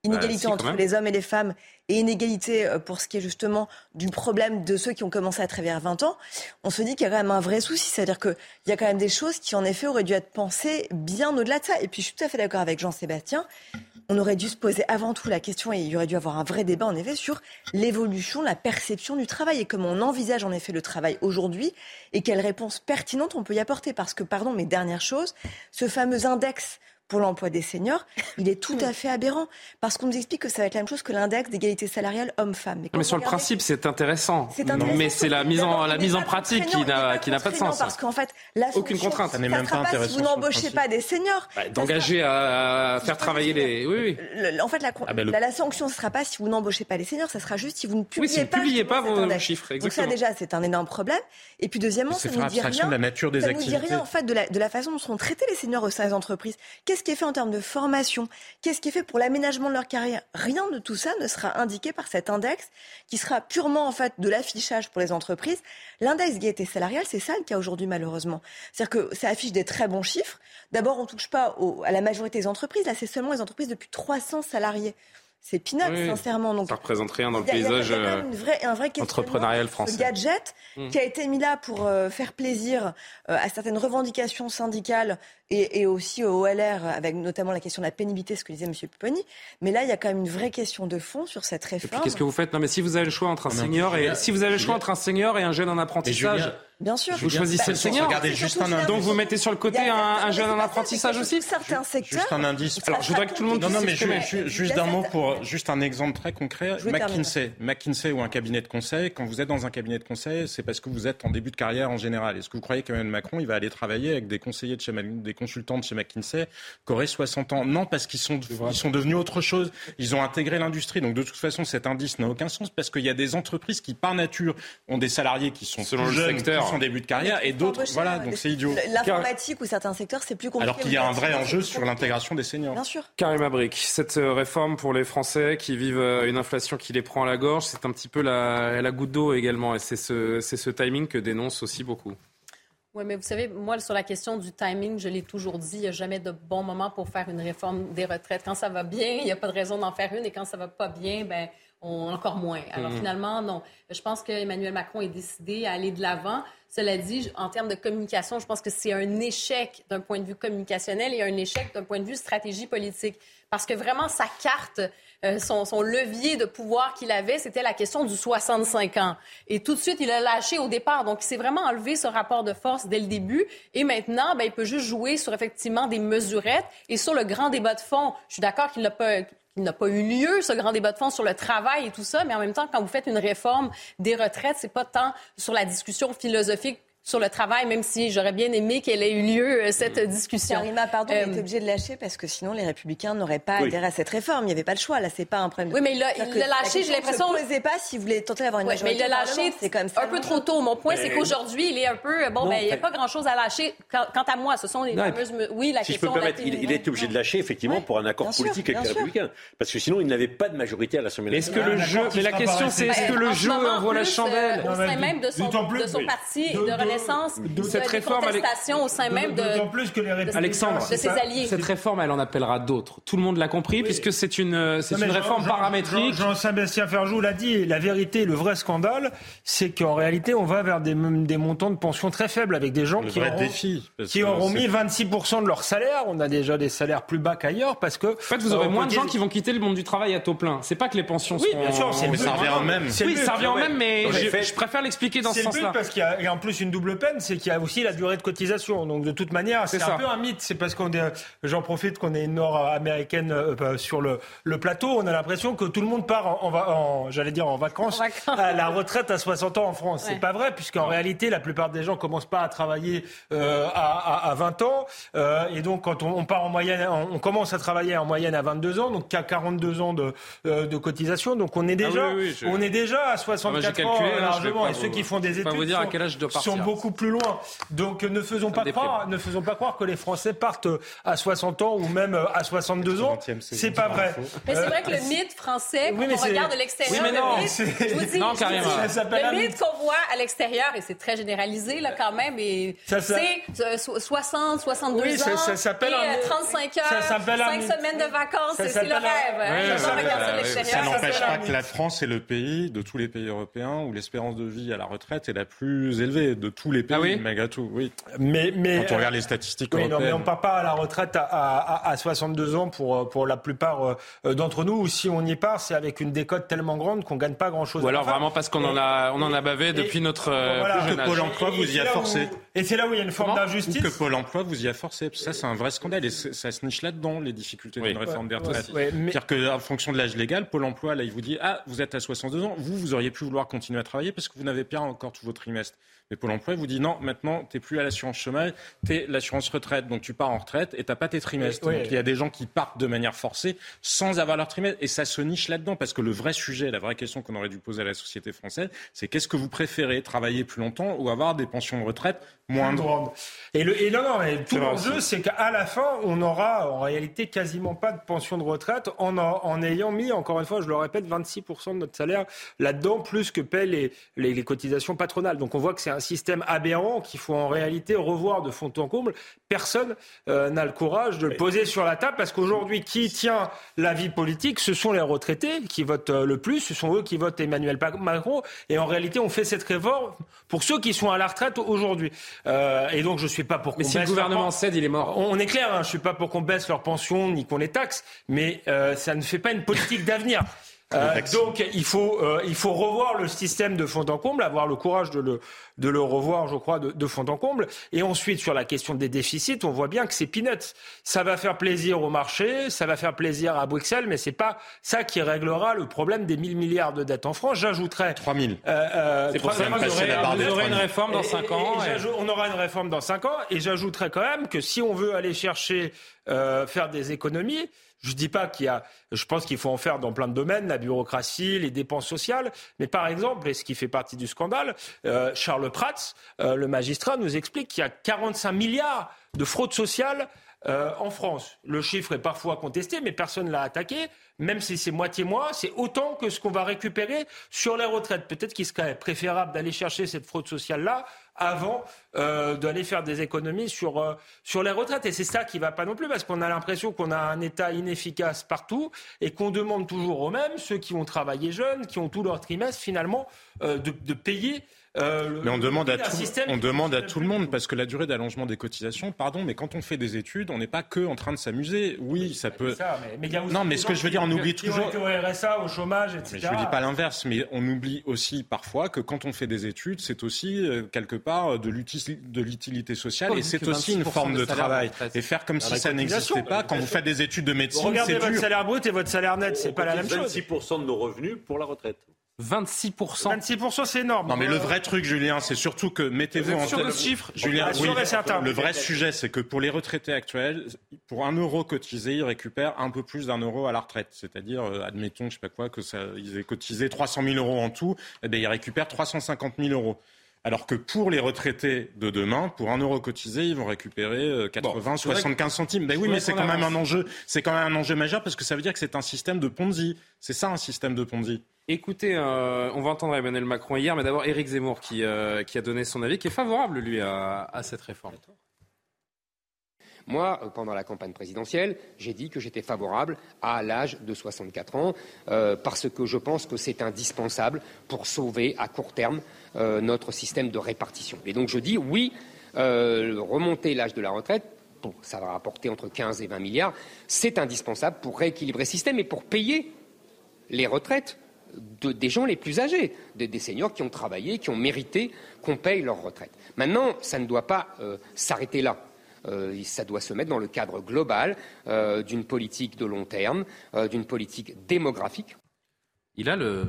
Inégalité entre les hommes et les femmes et inégalité euh, pour ce qui est justement du problème de ceux qui ont commencé à travailler à 20 ans, on se dit qu'il y a quand même un vrai souci. C'est-à-dire qu'il y a quand même des choses qui, en effet, auraient dû être pensées bien au-delà de ça. Et puis, je suis tout à fait d'accord avec Jean-Sébastien. On aurait dû se poser avant tout la question, et il y aurait dû avoir un vrai débat, en effet, sur l'évolution, la perception du travail et comment on envisage, en effet, le travail aujourd'hui et quelles réponses pertinentes on peut y apporter. Parce que, pardon, mais dernière chose, ce fameux index pour l'emploi des seniors, il est tout à fait aberrant. Parce qu'on nous explique que ça va être la même chose que l'index d'égalité salariale homme-femme. Mais, mais sur le principe, c'est intéressant. Mais c'est la mise en, la mise en pratique qui n'a, qui n'a pas de sens. Parce qu'en fait, la aucune contrainte. Ça n'est même pas, intéressant. Si vous n'embauchez pas des seniors. Bah, d'engager à faire travailler les. Oui, oui. en fait, la, ah la, sanction, ce ne sera pas si vous n'embauchez pas les seniors, ça sera juste si vous ne publiez oui, si pas, publiez pas vos chiffres. Exactement. Donc ça, déjà, c'est un énorme problème. Et puis, deuxièmement, ça nous dit rien. de la nature des ça activités. nous dit rien, en fait, de la, de la façon dont sont traités les seniors au sein des entreprises. Qu'est-ce qui est fait en termes de formation? Qu'est-ce qui est fait pour l'aménagement de leur carrière? Rien de tout ça ne sera indiqué par cet index qui sera purement en fait de l'affichage pour les entreprises. L'index gaieté salariale, c'est ça le cas aujourd'hui malheureusement. C'est-à-dire que ça affiche des très bons chiffres. D'abord, on ne touche pas à la majorité des entreprises. Là, c'est seulement les entreprises depuis 300 salariés c'est peanuts, sincèrement. Donc, ça représente rien dans le paysage entrepreneurial français. Le gadget mmh. qui a été mis là pour euh, faire plaisir euh, à certaines revendications syndicales et, aussi au OLR, avec notamment la question de la pénibilité, ce que disait M. Pupponi. Mais là, il y a quand même une vraie question de fond sur cette réforme. Qu'est-ce que vous faites? Non, mais si vous avez le choix entre un senior et si vous avez le choix entre un senior et un jeune en apprentissage. Bien sûr. Vous choisissez le senior. juste un Donc vous mettez sur le côté un, jeune en apprentissage aussi Certains secteurs. Juste un indice. Alors je voudrais que tout le monde. Non, non, mais juste un mot pour juste un exemple très concret. McKinsey, McKinsey ou un cabinet de conseil. Quand vous êtes dans un cabinet de conseil, c'est parce que vous êtes en début de carrière en général. Est-ce que vous croyez qu'Emmanuel Macron, il va aller travailler avec des conseillers de chez des consultants de chez McKinsey qui auraient 60 ans? Non, parce qu'ils sont ils sont devenus autre chose. Ils ont intégré l'industrie. Donc de toute façon, cet indice n'a aucun sens parce qu'il y a des entreprises qui par nature ont des salariés qui sont selon le jeunes, secteur, qui sont début de carrière et d'autres, voilà, donc c'est idiot. L'informatique ou certains secteurs, c'est plus compliqué. Alors qu'il y a un vrai enjeu sur l'intégration des seniors. Bien sûr. Karim Abric, cette réforme pour les Français qui vivent euh, une inflation qui les prend à la gorge, c'est un petit peu la, la goutte d'eau également. Et c'est ce, ce timing que dénoncent aussi beaucoup. Oui, mais vous savez, moi, sur la question du timing, je l'ai toujours dit, il n'y a jamais de bon moment pour faire une réforme des retraites. Quand ça va bien, il n'y a pas de raison d'en faire une, et quand ça va pas bien, ben on, encore moins. Alors mm-hmm. finalement, non. Je pense qu'Emmanuel Macron est décidé à aller de l'avant. Cela dit, en termes de communication, je pense que c'est un échec d'un point de vue communicationnel et un échec d'un point de vue stratégie politique. Parce que vraiment, sa carte, euh, son, levier de pouvoir qu'il avait, c'était la question du 65 ans. Et tout de suite, il a lâché au départ. Donc, il s'est vraiment enlevé ce rapport de force dès le début. Et maintenant, ben, il peut juste jouer sur effectivement des mesurettes et sur le grand débat de fond. Je suis d'accord qu'il n'a pas il n'a pas eu lieu, ce grand débat de fond sur le travail et tout ça, mais en même temps, quand vous faites une réforme des retraites, c'est pas tant sur la discussion philosophique sur le travail, même si j'aurais bien aimé qu'elle ait eu lieu, euh, cette discussion. Karima, pardon, euh, il est obligé de lâcher parce que sinon les Républicains n'auraient pas adhéré à cette réforme. Il n'y avait pas le choix. Là, c'est pas un problème. De... Oui, mais il l'a lâché, j'ai l'impression. Ne posez pas si vous voulez tenter d'avoir une oui, mais il l'a lâché c'est comme ça. Un peu trop tôt. Mon point, c'est qu'aujourd'hui, il est un peu. Bon, ben, il n'y a pas grand-chose à lâcher. Quant à moi, ce sont les fameuses. Oui, la si question. Je peux permettre, il, est obligé de lâcher, effectivement, pour un accord politique avec les Républicains. Parce que sinon, il n'avait pas de majorité à l'Assemblée nationale. Est-ce que le jeu. Mais la question, c'est est-ce que le jeu envoie la chandelle? Au sein même de son parti de Cette réforme, au sein même de, plus que les Alexandre, de ses alliés. Cette réforme, elle en appellera d'autres. Tout le monde l'a compris, puisque c'est une, c'est une réforme paramétrique. Jean-Sébastien Ferjou l'a dit, la vérité, le vrai scandale, c'est qu'en réalité, on va vers des, des montants de pension très faibles avec des gens qui auront, défi, qui auront mis 26% de leur salaire. On a déjà des salaires plus bas qu'ailleurs parce que. En fait, vous aurez moins de gens qui vont quitter le monde du travail à taux plein. C'est pas que les pensions oui, bien sûr, mais ça revient au même. Oui, ça revient au même, mais je, préfère l'expliquer dans ce sens-là. parce qu'il y a en plus une double double peine, c'est qu'il y a aussi la durée de cotisation. Donc de toute manière, c'est un peu un mythe. C'est parce qu'on est, j'en profite qu'on est une nord-américaine euh, euh, sur le, le, plateau. On a l'impression que tout le monde part en, en, j'allais dire en vacances, à la retraite à 60 ans en France. C'est pas vrai, puisqu'en réalité, la plupart des gens commencent pas à travailler euh, à, à, 20 ans. Euh, et donc, quand on, on, part en moyenne, on commence à travailler en moyenne à 22 ans, donc qu'à 42 ans de, euh, de cotisation. Donc on est ah déjà, on est déjà à 64 ah, ans largement. Et ceux qui font des études vous dire sont, à quel âge sont beaucoup plus loin. Donc ne faisons pas croire, ne faisons pas croire que les Français partent à 60 ans ou même à 62 ans. C'est pas vrai. Mais c'est vrai que le mythe français, quand on regarde de l'extérieur, oui, non, le mythe, je vous dis, non, carrément. le mythe qu'on voit à l'extérieur, et c'est très généralisé là quand même, et c'est 60, 62 oui, ans, ça, ça et 35 heures, 5 semaines de vacances, c'est le rêve. ça n'empêche pas que la France est le pays de tous les pays européens où l'espérance de vie à la retraite est la plus élevée de tous les pays, ah oui malgré tout. Oui. Mais, mais, Quand on regarde les statistiques oui, non, mais on ne part pas à la retraite à, à, 62 ans pour, pour la plupart euh, d'entre nous, ou si on y part, c'est avec une décote tellement grande qu'on ne gagne pas grand-chose. Ou alors vraiment parce qu'on en, a, on en a bavé depuis notre euh, voilà, plus jeune âge. Pôle emploi vous y a forcé. et c'est là où il y a une forme d'injustice. Que Pôle emploi vous y a forcé. Ça, c'est un vrai scandale. Et ça se niche là-dedans, les difficultés d'une réforme des retraites. C'est-à-dire qu'en fonction de l'âge légal, Pôle emploi, là, il vous dit Ah, vous êtes à 62 ans, vous, vous auriez pu vouloir continuer à travailler parce que vous n'avez pas encore tous vos trimestres. Mais Pôle emploi vous dit non, maintenant, tu n'es plus à l'assurance chômage, tu es l'assurance retraite. Donc tu pars en retraite et tu n'as pas tes trimestres. Donc il y a des gens qui partent de manière forcée sans avoir leur trimestre. Et ça se niche là-dedans parce que le vrai sujet, la vraie question qu'on aurait dû poser à la société française, c'est qu'est-ce que vous préférez, travailler plus longtemps ou avoir des pensions de retraite moindres Et, le, et non, non, mais tout l'enjeu, c'est qu'à la fin, on n'aura en réalité quasiment pas de pension de retraite en, en ayant mis, encore une fois, je le répète, 26% de notre salaire là-dedans, plus que paient les, les, les cotisations patronales. Donc on voit que c'est un système aberrant qu'il faut en réalité revoir de fond en comble. Personne euh, n'a le courage de le poser sur la table parce qu'aujourd'hui, qui tient la vie politique, ce sont les retraités qui votent euh, le plus, ce sont eux qui votent Emmanuel Macron. Et en réalité, on fait cette réforme pour ceux qui sont à la retraite aujourd'hui. Euh, et donc, je suis pas pour Mais si le gouvernement cède, il est mort. On est clair, hein, je ne suis pas pour qu'on baisse leurs pensions ni qu'on les taxe, mais ça ne fait pas une politique d'avenir. Euh, donc il faut, euh, il faut revoir le système de fond en comble, avoir le courage de le, de le revoir, je crois, de, de fond en comble. Et ensuite, sur la question des déficits, on voit bien que c'est peanuts. Ça va faire plaisir au marché, ça va faire plaisir à Bruxelles, mais c'est pas ça qui réglera le problème des 1000 milliards de dettes en France. J'ajouterais... 3000. Euh, euh, c'est pour ça que vous aurez, une réforme dans 5 ans. On aura une réforme dans 5 ans. Et j'ajouterais quand même que si on veut aller chercher, euh, faire des économies, je ne dis pas qu'il y a, je pense qu'il faut en faire dans plein de domaines, la bureaucratie, les dépenses sociales. Mais par exemple, et ce qui fait partie du scandale, euh, Charles Prats, euh, le magistrat, nous explique qu'il y a 45 milliards de fraude sociale euh, en France. Le chiffre est parfois contesté, mais personne ne l'a attaqué. Même si c'est moitié-mois, c'est autant que ce qu'on va récupérer sur les retraites. Peut-être qu'il serait préférable d'aller chercher cette fraude sociale-là avant euh, d'aller faire des économies sur, euh, sur les retraites. Et c'est ça qui ne va pas non plus, parce qu'on a l'impression qu'on a un État inefficace partout et qu'on demande toujours aux mêmes, ceux qui ont travaillé jeunes, qui ont tout leur trimestre, finalement, de, de payer euh, mais on demande à tout, on demande à tout le monde parce que la durée d'allongement des cotisations, pardon, mais quand on fait des études, on n'est pas que en train de s'amuser. Oui, ça peut. non, mais ce que je veux dire, on oublie toujours. Au RSA, au chômage, etc. je ne dis pas l'inverse, mais on oublie aussi parfois que quand on fait des études, c'est aussi euh, quelque part de l'utilité sociale et c'est aussi une forme de, travail. Et faire comme si ça n'existait pas quand vous faites des études de médecine. Regardez votre salaire brut et votre salaire net, c'est pas la même chose. 26% de nos revenus pour la retraite. 26%. 26%, c'est énorme. Non, mais le vrai truc, Julien, c'est surtout que mettez-vous en sur le chiffre. Julien, oui, le vrai sujet, c'est que pour les retraités actuels, pour un euro cotisé, ils récupèrent un peu plus d'un euro à la retraite. C'est-à-dire, euh, admettons, je sais pas quoi, que ça, ils aient cotisé 300 000 euros en tout, eh bien, ils récupèrent 350 000 euros. Alors que pour les retraités de demain, pour un euro cotisé, ils vont récupérer 80, euh, 75 centimes. Ben oui, mais c'est quand même un enjeu, c'est quand même un enjeu majeur parce que ça veut dire que c'est un système de Ponzi. C'est ça un système de Ponzi. Écoutez, euh, on va entendre Emmanuel Macron hier, mais d'abord Éric Zemmour qui, euh, qui, a donné son avis, qui est favorable, lui, à, à cette réforme. Moi, euh, pendant la campagne présidentielle, j'ai dit que j'étais favorable à l'âge de 64 ans euh, parce que je pense que c'est indispensable pour sauver à court terme euh, notre système de répartition. Et donc je dis oui, remonter l'âge de la retraite, ça va rapporter entre 15 et 20 milliards, c'est indispensable pour rééquilibrer le système et pour payer les retraites des gens les plus âgés, des, seniors qui ont travaillé, qui ont mérité qu'on paye leur retraite. Maintenant, ça ne doit pas s'arrêter là. Euh, ça doit se mettre dans le cadre global d'une politique de long terme, d'une politique démographique. Il a le,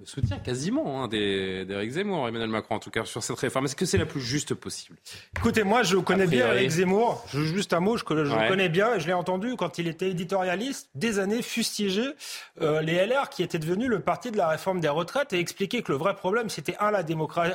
le soutien quasiment hein, d'Éric Zemmour, Emmanuel Macron, en tout cas, sur cette réforme. Est-ce que c'est la plus juste possible? Écoutez, moi, je connais bien Éric Zemmour. Je, juste un mot, je, je le connais bien. Je l'ai entendu quand il était éditorialiste, des années fustiger euh, les LR qui étaient devenus le parti de la réforme des retraites et expliquer que le vrai problème, c'était un, la,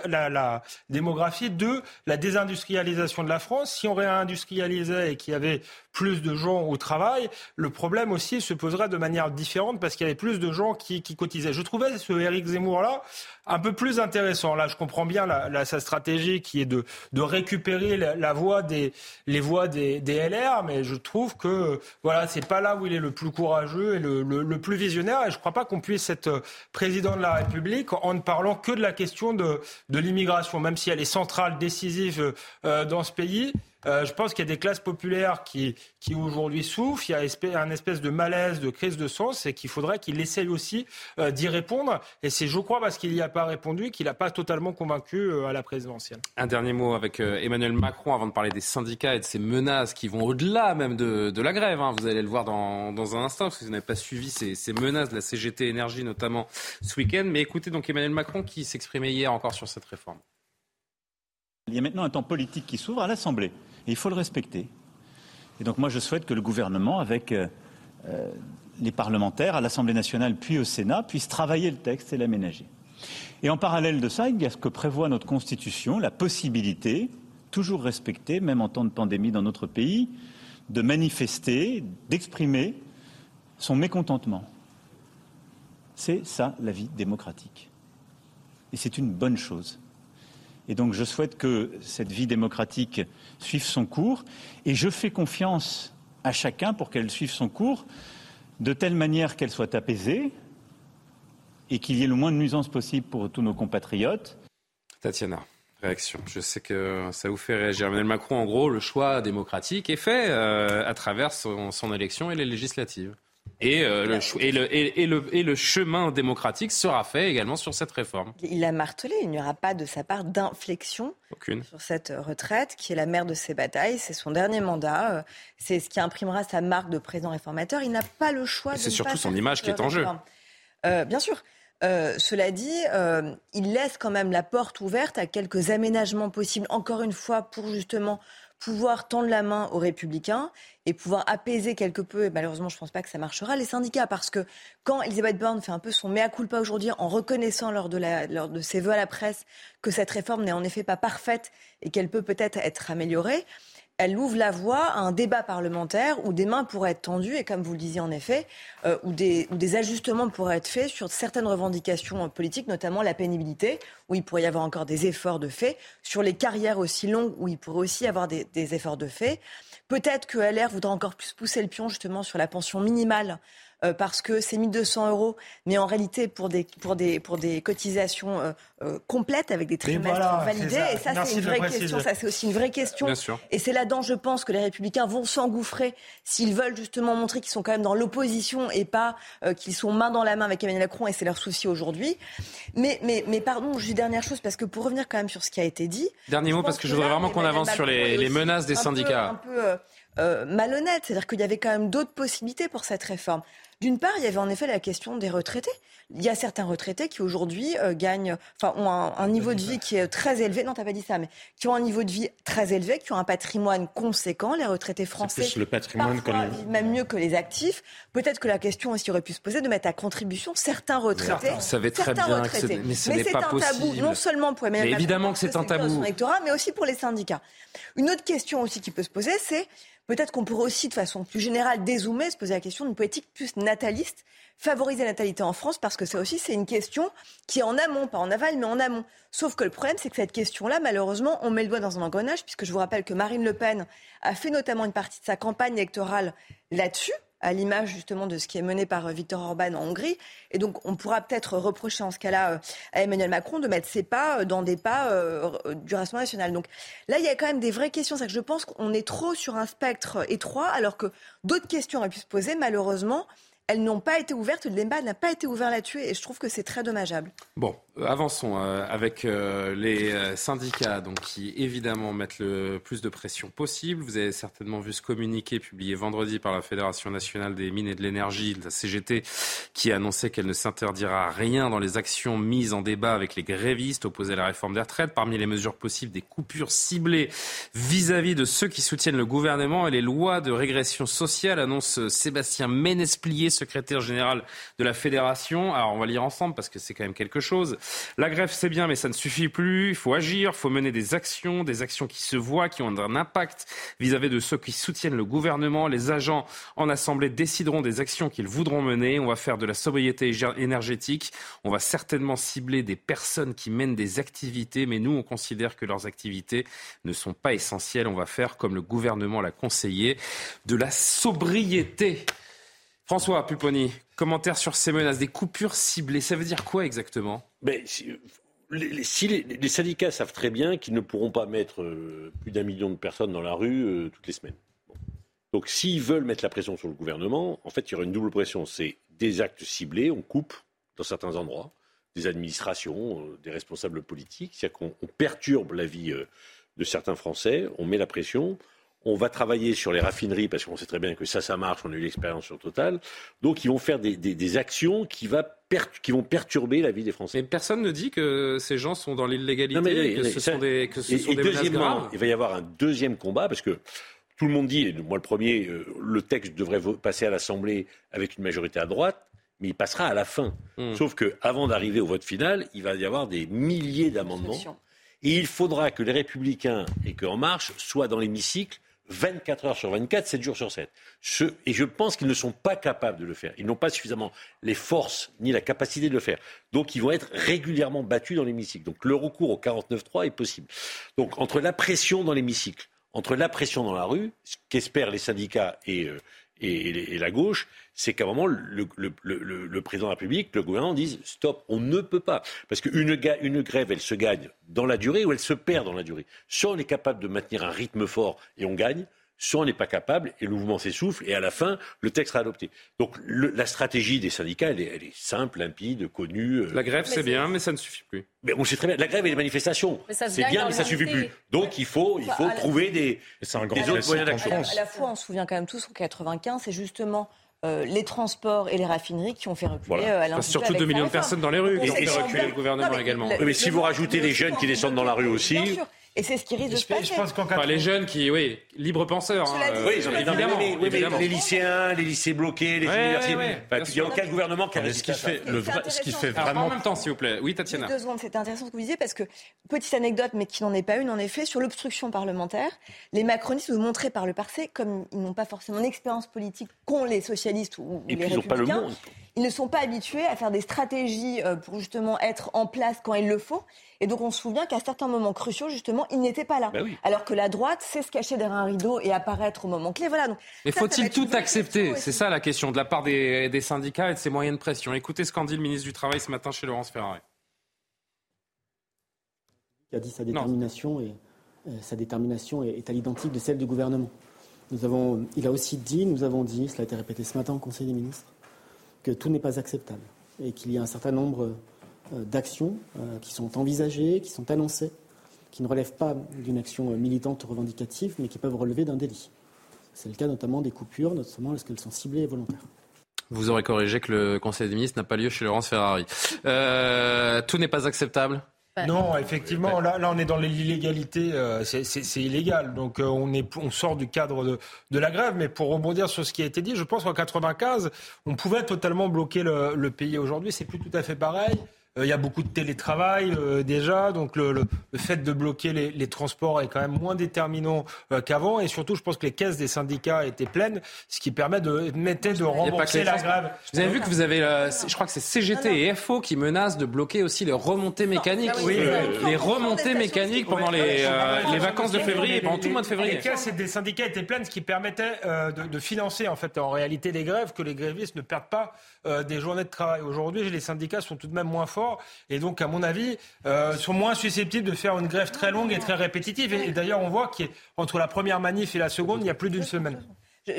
la, la, démographie, deux, la désindustrialisation de la France. Si on réindustrialisait et qu'il y avait plus de gens au travail, le problème aussi se poserait de manière différente parce qu'il y avait plus de gens qui, qui cotisaient. Je trouvais ce Éric Zemmour-là un peu plus intéressant. Là, je comprends bien sa stratégie qui est de, récupérer la, voix des, les voix des, LR, mais je trouve que voilà, c'est pas là où il est le plus courageux et le, plus visionnaire. Et je ne crois pas qu'on puisse être président de la République en ne parlant que de la question de, l'immigration, même si elle est centrale, décisive euh, dans ce pays. Euh, je pense qu'il y a des classes populaires qui, aujourd'hui souffrent. Il y a un espèce de malaise, de crise de sens et qu'il faudrait qu'il essaye aussi euh, d'y répondre. Et c'est, je crois, parce qu'il n'y a pas répondu qu'il n'a pas totalement convaincu euh, à la présidentielle. Un dernier mot avec Emmanuel Macron avant de parler des syndicats et de ces menaces qui vont au-delà même de, de la grève. Hein. Vous allez le voir dans, dans un instant parce que vous n'avez pas suivi ces, ces menaces de la CGT Énergie notamment ce week-end. Mais écoutez donc Emmanuel Macron qui s'exprimait hier encore sur cette réforme. Il y a maintenant un temps politique qui s'ouvre à l'Assemblée il faut le respecter. Et donc moi, je souhaite que le gouvernement, avec euh, euh, les parlementaires à l'Assemblée nationale puis au Sénat, puisse travailler le texte et l'aménager. Et en parallèle de ça, il y a ce que prévoit notre Constitution, la possibilité, toujours respectée, même en temps de pandémie dans notre pays, de manifester, d'exprimer son mécontentement. C'est ça la vie démocratique. Et c'est une bonne chose. Et donc je souhaite que cette vie démocratique suive son cours et je fais confiance à chacun pour qu'elle suive son cours de telle manière qu'elle soit apaisée et qu'il y ait le moins de nuisances possible pour tous nos compatriotes. Tatiana, réaction. Je sais que ça vous fait réagir. Emmanuel Macron, en gros, le choix démocratique est fait euh, à travers son, son élection et les législatives. Et, euh, le, et, le, et, le, et, le, chemin démocratique sera fait également sur cette réforme. Il a martelé, il n'y aura pas de sa part d'inflexion sur cette retraite, qui est la mère de ses batailles. C'est son dernier mandat. Euh, c'est ce qui imprimera sa marque de président réformateur. Il n'a pas le choix. C'est surtout son image qui est en jeu. Euh, bien sûr. Euh, cela dit, euh, il laisse quand même la porte ouverte à quelques aménagements possibles, encore une fois, pour justement pouvoir tendre la main aux républicains et pouvoir apaiser quelque peu, et malheureusement je ne pense pas que ça marchera, les syndicats. Parce que quand Elisabeth Borne fait un peu son mea culpa aujourd'hui en reconnaissant lors de, la, lors de ses vœux à la presse que cette réforme n'est en effet pas parfaite et qu'elle peut peut-être être améliorée, elle ouvre la voie à un débat parlementaire où des mains pourraient être tendues et, comme vous le disiez en effet, euh, où, des, ajustements pourraient être faits sur certaines revendications politiques, notamment la pénibilité, où il pourrait y avoir encore des efforts de fait, sur les carrières aussi longues, où il pourrait aussi y avoir des, des efforts de fait. Peut-être que LR voudra encore plus pousser le pion justement sur la pension minimale euh, parce que c'est 1200 euros, mais en réalité pour des, pour des, pour des cotisations euh, euh, complètes avec des trimestres validés. Et ça, c'est une vraie question. Ça, c'est aussi une vraie question. Et c'est là-dedans, je pense, que les Républicains vont s'engouffrer s'ils veulent justement montrer qu'ils sont quand même dans l'opposition et pas qu'ils sont main dans la main avec Emmanuel Macron. Et c'est leur souci aujourd'hui. Mais, mais, mais pardon, juste dernière chose, parce que pour revenir quand même sur ce qui a été dit. Dernier mot, parce que, je voudrais vraiment qu'on avance sur les, les menaces des syndicats. un peu, malhonnête. C'est-à-dire qu'il y avait quand même d'autres possibilités pour cette réforme. D'une part, il y avait en effet la question des retraités. Il y a certains retraités qui aujourd'hui euh, gagnent, enfin, ont un, niveau de vie qui est très élevé. Non, t'as pas dit ça, mais qui ont un niveau de vie très élevé, qui ont un patrimoine conséquent. Les retraités français, plus le patrimoine vivent même mieux que les actifs. Peut-être que la question aussi aurait pu se poser de mettre à contribution certains retraités. Vous savez très bien retraités. mais ce n'est pas un tabou, non seulement pour Emmanuel mais évidemment que c'est un tabou, mais aussi pour les syndicats. Une autre question aussi qui peut se poser, c'est Peut-être qu'on pourrait aussi, de façon plus générale, dézoomer, se poser la question d'une politique plus nataliste, favoriser la natalité en France, parce que ça aussi, c'est une question qui est en amont, pas en aval, mais en amont. Sauf que le problème, c'est que cette question-là, malheureusement, on met le doigt dans un engrenage, puisque je vous rappelle que Marine Le Pen a fait notamment une partie de sa campagne électorale là-dessus, à l'image justement de ce qui est mené par euh, Viktor Orban en Hongrie. Et donc on pourra peut-être reprocher en ce cas-là euh, à Emmanuel Macron de mettre ses pas euh, dans des pas du Rassemblement national. Donc là, il y a quand même des vraies questions. C'est que je pense qu'on est trop sur un spectre étroit, alors que d'autres questions auraient pu se poser. Malheureusement, elles n'ont pas été ouvertes, le débat n'a pas été ouvert là-dessus et je trouve que c'est très dommageable. Bon, euh, avançons euh, avec euh, les syndicats donc, qui évidemment mettent le plus de pression possible. Vous avez certainement vu ce communiqué publié vendredi par la Fédération nationale des mines et de l'énergie, la CGT, qui annonçait qu'elle ne s'interdira rien dans les actions mises en débat avec les grévistes opposés à la réforme des retraites. Parmi les mesures possibles, des coupures ciblées vis-à-vis de ceux qui soutiennent le gouvernement et les lois de régression sociale, annonce Sébastien Ménesplier, secrétaire général de la Fédération. Alors on va lire ensemble parce que c'est quand même quelque chose. La grève c'est bien mais ça ne suffit plus. Il faut agir, il faut mener des actions, des actions qui se voient, qui ont un impact vis-à-vis de ceux qui soutiennent le gouvernement. Les agents en assemblée décideront des actions qu'ils voudront mener. On va faire de la sobriété énergétique. On va certainement cibler des personnes qui mènent des activités, mais nous on considère que leurs activités ne sont pas essentielles. On va faire comme le gouvernement l'a conseillé, de la sobriété. François Pupponi, commentaire sur ces menaces, des coupures ciblées, ça veut dire quoi exactement? Mais si, les, syndicats savent très bien qu'ils ne pourront pas mettre euh, plus d'un million de personnes dans la rue euh, toutes les semaines. Donc s'ils veulent mettre la pression sur le gouvernement, en fait, il y aura une double pression. C'est des actes ciblés, on coupe dans certains endroits, des administrations, euh, des responsables politiques, c'est-à-dire qu'on perturbe la vie de certains Français, on met la pression. On va travailler sur les raffineries parce qu'on sait très bien que ça, ça marche. On a eu l'expérience sur Total. Donc, ils vont faire des, actions qui, vont perturber la vie des Français. Mais personne ne dit que ces gens sont dans l'illégalité, que ce sont des, que ce et, deuxièmement, Il va y avoir un deuxième combat parce que tout le monde dit, et moi le premier, euh, le texte devrait passer à l'Assemblée avec une majorité à droite mais il passera à la fin. Hmm. Sauf qu'avant d'arriver au vote final, il va y avoir des milliers d'amendements. Et il faudra que les Républicains et qu'En Marche soient dans l'hémicycle 24 heures sur 24, 7 jours sur 7. et je pense qu'ils ne sont pas capables de le faire. Ils n'ont pas suffisamment les forces ni la capacité de le faire. Donc ils vont être régulièrement battus dans l'hémicycle. Donc le recours au 49-3 est possible. Donc entre la pression dans l'hémicycle, entre la pression dans la rue, ce qu'espèrent les syndicats et, euh, et, la gauche, c'est qu'à un moment, le, président de la République, le gouvernement disent stop, on ne peut pas. Parce qu'une une grève, elle se gagne dans la durée ou elle se perd dans la durée. Soit on est capable de maintenir un rythme fort et on gagne, soit on n'est pas capable et le mouvement s'essouffle et à la fin, le texte sera adopté. Donc la stratégie des syndicats, elle est, simple, limpide, connue. Euh. La grève, c'est bien, mais ça ne suffit plus. Mais on sait très bien, la grève et les manifestations, c'est bien, mais ça ne suffit plus. Donc il faut, il faut trouver des, un grand autres moyens d'action. À, la fois, on se souvient quand même tous qu'en 95, c'est justement euh, les transports et les raffineries qui ont fait reculer voilà. euh, Surtout 2 millions de personnes dans les rues qui ont fait reculer le gouvernement également. mais si vous rajoutez les jeunes qui descendent dans la rue aussi. Et c'est ce qui risque de se passer. Je pense enfin, les jeunes qui, oui, libres penseurs. Hein, oui, évidemment, évidemment. Les, lycéens, les lycées bloqués, les universités. il n'y a aucun gouvernement qui a ce qui fait, le ce qui fait vraiment. en même temps, s'il vous plaît. Oui, Tatiana. Deux secondes, c'est intéressant ce que vous disiez parce que, petite anecdote, mais qui n'en est pas une, en effet, sur l'obstruction parlementaire, les macronistes nous montraient par le passé, comme ils n'ont pas forcément l'expérience politique qu'ont les socialistes ou, les républicains. Ils ne sont pas habitués à faire des stratégies euh, pour justement être en place quand il le faut. Et donc on se souvient qu'à certains moments cruciaux, justement, ils n'étaient pas là. Bah Alors que la droite sait se cacher derrière un rideau et apparaître au moment clé. Voilà. Donc, Mais faut-il tout accepter? C'est ça la question de la part des, syndicats et de ces moyens de pression. Écoutez ce qu'en dit le ministre du Travail ce matin chez Laurence Ferrari. Il a dit sa détermination et euh, sa détermination est, à l'identique de celle du gouvernement. Nous avons, il a aussi dit, nous avons dit, cela a été répété ce matin au Conseil des ministres, que tout n'est pas acceptable et qu'il y a un certain nombre euh, d'actions euh, qui sont envisagées, qui sont annoncées, qui ne relèvent pas d'une action euh, militante revendicative, mais qui peuvent relever d'un délit. C'est le cas notamment des coupures, notamment lorsqu'elles sont ciblées et volontaires. Vous aurez corrigé que le Conseil des ministres n'a pas lieu chez Laurence Ferrari. tout n'est pas acceptable non, effectivement, là, là, on est dans l'illégalité, euh, c'est illégal. Donc, euh, on, est, on sort du cadre de, de, la grève. Mais pour rebondir sur ce qui a été dit, je pense qu'en 95, on pouvait totalement bloquer le, le pays. Aujourd'hui, c'est plus tout à fait pareil. Euh, il y a beaucoup de télétravail euh, déjà, donc le, le, fait de bloquer les, les, transports est quand même moins déterminant euh, qu'avant. Et surtout, je pense que les caisses des syndicats étaient pleines, ce qui permet de, de rembourser la grève. Vous avez vu que vous avez, je crois que c'est CGT et FO qui menacent de bloquer aussi les remontées mécaniques. Oui, les remontées mécaniques pendant les, les vacances de février, pendant tout le mois de février. Les caisses des syndicats étaient pleines, ce qui permettait de, de, financer en fait en réalité les grèves, que les grévistes ne perdent pas des journées de travail. Aujourd'hui, les syndicats sont tout de même moins forts et donc, à mon avis, euh, sont moins susceptibles de faire une grève très longue et très répétitive. Et, d'ailleurs, on voit qu'entre la première manif et la seconde, il y a plus d'une semaine.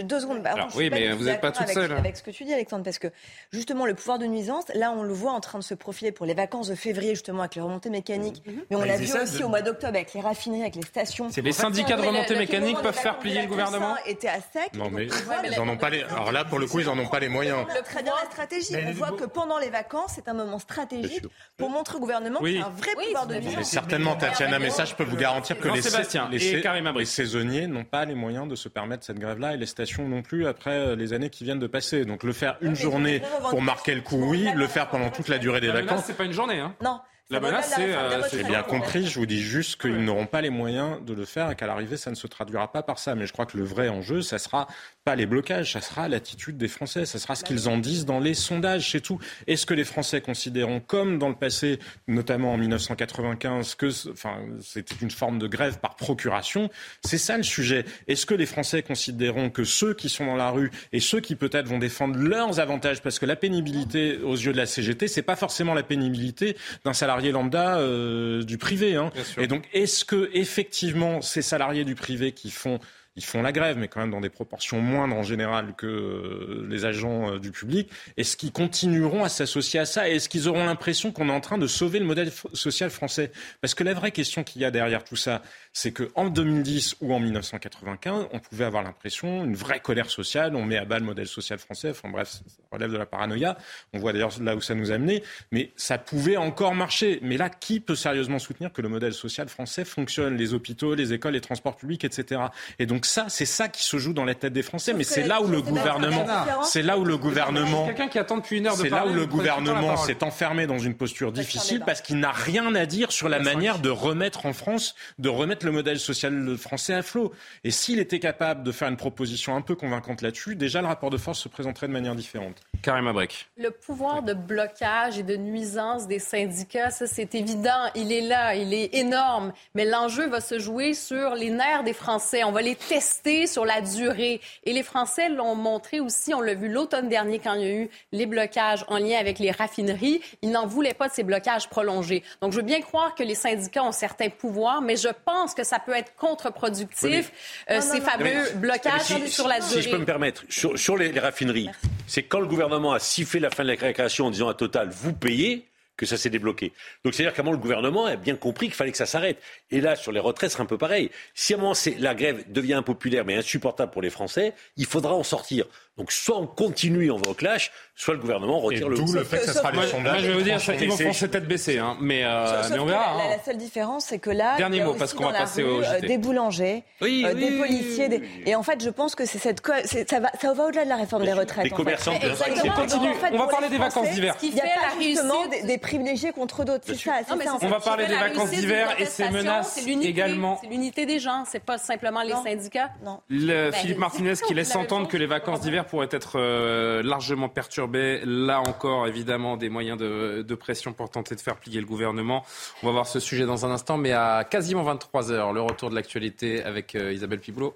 Deux secondes. Bah, Alors, je suis oui, mais vous n'êtes pas toute avec- seule. Avec ce que tu dis, Alexandre, parce que justement, le pouvoir de nuisance, là, on le voit en train de se profiler pour les vacances de février, justement, avec les remontées mécaniques. Mhm. Mais on l'a vu aussi de- au mois d'octobre avec les raffineries, avec les stations. C'est les syndicats de Oui, le- remontée le- mécanique le- peuvent faire plier le gouvernement était à sec. Non, mais ils en ont pas les. Alors là, pour le coup, ils en ont pas les moyens. On très bien la stratégie. On voit que pendant les vacances, c'est un moment stratégique pour montrer au gouvernement qu'il y a un vrai pouvoir de Mais nuisance. certainement, Tatiana, mais ça, je peux vous garantir que les saisonniers n'ont pas les moyens de se permettre cette grève-là non plus après euh, les années qui viennent de passer. Donc le faire une journée pour marquer le coup, oui. Le faire pendant toute la durée des vacances. c'est pas une journée. Hein. Non. La menace, c'est. des euh, J'ai bien compris, je vous dis juste qu'ils n'auront pas les moyens de le faire et qu'à l'arrivée, ça ne se traduira pas par ça. Mais je crois que le vrai enjeu, ça sera pas les blocages, ça sera l'attitude des Français, ça sera ce qu'ils en disent dans les sondages, c'est tout. Est-ce que les Français considéront, comme dans le passé, notamment en 1995, que enfin, c'était une forme de grève par procuration? C'est ça le sujet. Est-ce que les Français considéreront que ceux qui sont dans la rue et ceux qui peut-être vont défendre leurs avantages, parce que la pénibilité aux yeux de la CGT, c'est pas forcément la pénibilité d'un salarié lambda euh, du privé. Hein. Et donc, est-ce que effectivement ces salariés du privé qui font ils font la grève, mais quand même dans des proportions moindres en général que euh, les agents euh, du public. Est-ce qu'ils continueront à s'associer à ça? Est-ce qu'ils auront l'impression qu'on est en train de sauver le modèle social français? Parce que la vraie question qu'il y a derrière tout ça, c'est qu'en 2010 ou en 1995, on pouvait avoir l'impression, une vraie colère sociale, on met à bas le modèle social français, enfin bref, ça relève de la paranoïa. On voit d'ailleurs là où ça nous a mené, mais ça pouvait encore marcher. Mais là, qui peut sérieusement soutenir que le modèle social français fonctionne? Les hôpitaux, les écoles, les transports publics, etc. Et donc ça, c'est ça qui se joue dans la tête des Français. Mais c'est là où le gouvernement, c'est là où le gouvernement, Quelqu'un qui attend depuis une heure de c'est là où le gouvernement s'est enfermé dans une posture difficile parce qu'il n'a rien à dire sur la manière de remettre en France, de remettre le modèle social français à flot. Et s'il était capable de faire une proposition un peu convaincante là-dessus, déjà le rapport de force se présenterait de manière différente. Karim Abrek. Le pouvoir de blocage et de nuisance des syndicats, ça c'est évident, il est là, il est énorme, mais l'enjeu va se jouer sur les nerfs des Français. On va les tester sur la durée. Et les Français l'ont montré aussi, on l'a vu l'automne dernier quand il y a eu les blocages en lien avec les raffineries, ils n'en voulaient pas de ces blocages prolongés. Donc je veux bien croire que les syndicats ont certains pouvoirs, mais je pense que ça peut être contre-productif, Oui, euh, Non, ces non, non. fameux blocages si- sur la si durée. je peux me permettre, sur, sur les, les raffineries, c'est quand le gouvernement a sifflé la fin de la création en disant à Total, vous payez, que ça s'est débloqué. Donc c'est-à-dire qu'à un moment, le gouvernement a bien compris qu'il fallait que ça s'arrête. Et là, sur les retraites, c'est un peu pareil. Si à un moment, la grève devient impopulaire mais insupportable pour les Français, il faudra en sortir. Donc soit on continue et on va au clash, soit le gouvernement retire le... d'où le fait que ça sera les sondages. moi, je vais vous dire, ils vont C'est- foncer tête baissée, hein. mais, euh, Sauf mais on verra. La, hein. la seule différence, c'est que là, Dernier il y a mot, parce qu'on va passer rue, au euh, JT. des boulangers, Oui, euh, oui, des oui, policiers. oui, des- Et en fait, je pense que c'est cette ça va, ça va au-delà de la réforme des retraites. Les en fait. commerçants, exactement. On continue. En fait, On va parler des vacances d'hiver. Il n'y a fait pas la justement des, des privilégiés contre d'autres. C'est ça, en On fait. va parler fait des vacances d'hiver et ces menaces c'est l'unité, également. C'est l'unité des gens, c'est pas simplement les syndicats. Non. Ben, Philippe Martinez qui laisse entendre que les vacances d'hiver pourraient être euh, largement perturbées. Là encore, évidemment, des moyens de, pression pour tenter de faire plier le gouvernement. On va voir ce sujet dans un instant, mais à quasiment 23 heures, le retour de l'actualité avec euh, Isabelle Piboulot.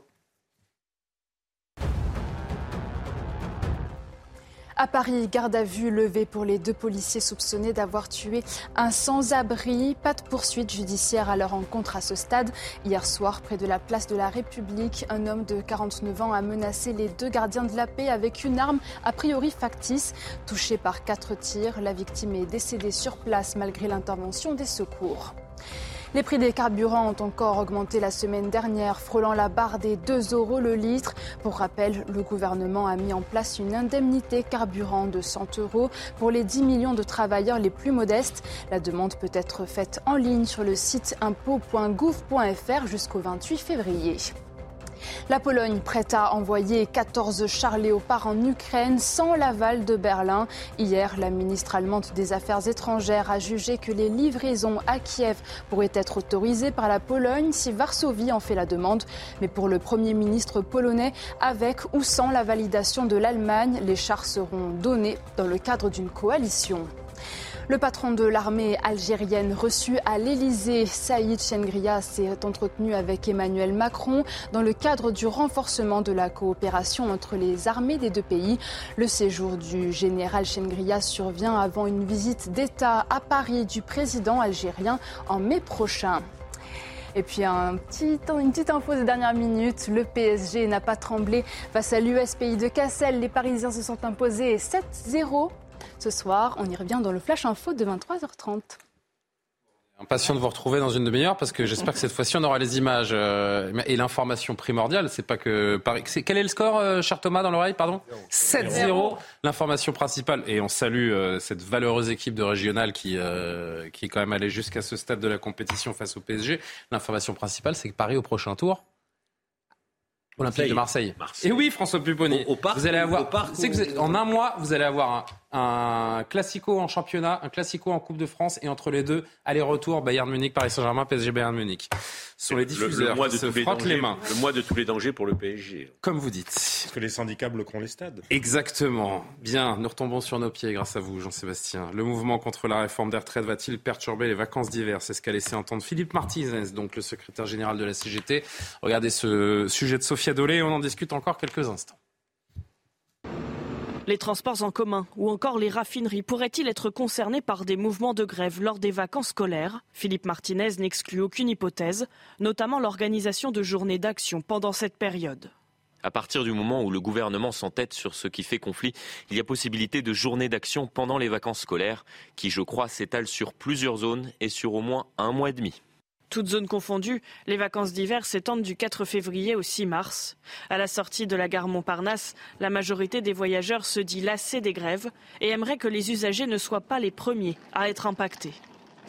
À Paris, garde à vue levée pour les deux policiers soupçonnés d'avoir tué un sans-abri. Pas de poursuite judiciaire à leur encontre à ce stade. Hier soir, près de la place de la République, un homme de 49 ans a menacé les deux gardiens de la paix avec une arme a priori factice. Touché par quatre tirs, la victime est décédée sur place malgré l'intervention des secours. Les prix des carburants ont encore augmenté la semaine dernière, frôlant la barre des 2 euros le litre. Pour rappel, le gouvernement a mis en place une indemnité carburant de 100 euros pour les 10 millions de travailleurs les plus modestes. La demande peut être faite en ligne sur le site impôt.gouv.fr jusqu'au 28 février. La Pologne prête à envoyer 14 chars léopards en Ukraine sans l'aval de Berlin. Hier, la ministre allemande des Affaires étrangères a jugé que les livraisons à Kiev pourraient être autorisées par la Pologne si Varsovie en fait la demande. Mais pour le Premier ministre polonais, avec ou sans la validation de l'Allemagne, les chars seront donnés dans le cadre d'une coalition. Le patron de l'armée algérienne reçu à l'Élysée, Saïd Chengria, s'est entretenu avec Emmanuel Macron dans le cadre du renforcement de la coopération entre les armées des deux pays. Le séjour du général Chengria survient avant une visite d'État à Paris du président algérien en mai prochain. Et puis une petite info des dernières minutes, le PSG n'a pas tremblé face à l'US Pays de Cassel. Les Parisiens se sont imposés 7-0 ce soir. On y revient dans le Flash Info de 23h30. Impatient de vous retrouver dans une demi-heure parce que j'espère que cette fois-ci on aura les images euh, et l'information primordiale. C'est pas que Paris. Quel est le score, euh, cher Thomas, dans l'oreille, pardon? 7-0. L'information principale et on salue euh, cette valeureuse équipe de régional qui qui est quand même allée jusqu'à ce stade de la compétition face au PSG. L'information principale, c'est que Paris au prochain tour Olympique de Marseille. Et oui, François Pupponi. vous allez avoir. que en un mois, vous allez avoir un, classico en championnat, un classico en Coupe de France, et entre les deux, aller-retour Bayern Munich, Paris Saint-Germain, PSG Bayern Munich. Ce sont les diffuseurs le, mois de frottent les, mains. Le mois de tous les dangers pour le PSG. Comme vous dites. Parce que les syndicats bloqueront les stades. Exactement. Bien, nous retombons sur nos pieds grâce à vous, Jean-Sébastien. Le mouvement contre la réforme des retraites va-t-il perturber les vacances d'hiver? C'est ce qu'a laissé entendre Philippe Martinez, donc le secrétaire général de la CGT. Regardez ce sujet de Sophia Dolé, on en discute encore quelques instants. Les transports en commun ou encore les raffineries pourraient-ils être concernés par des mouvements de grève lors des vacances scolaires? Philippe Martinez n'exclut aucune hypothèse, notamment l'organisation de journées d'action pendant cette période. À partir du moment où le gouvernement s'entête sur ce qui fait conflit, il y a possibilité de journées d'action pendant les vacances scolaires, qui je crois s'étalent sur plusieurs zones et sur au moins un mois et demi. Toutes zones confondues, les vacances d'hiver s'étendent du 4 février au 6 mars. À la sortie de la gare Montparnasse, la majorité des voyageurs se dit lassés des grèves et aimerait que les usagers ne soient pas les premiers à être impactés.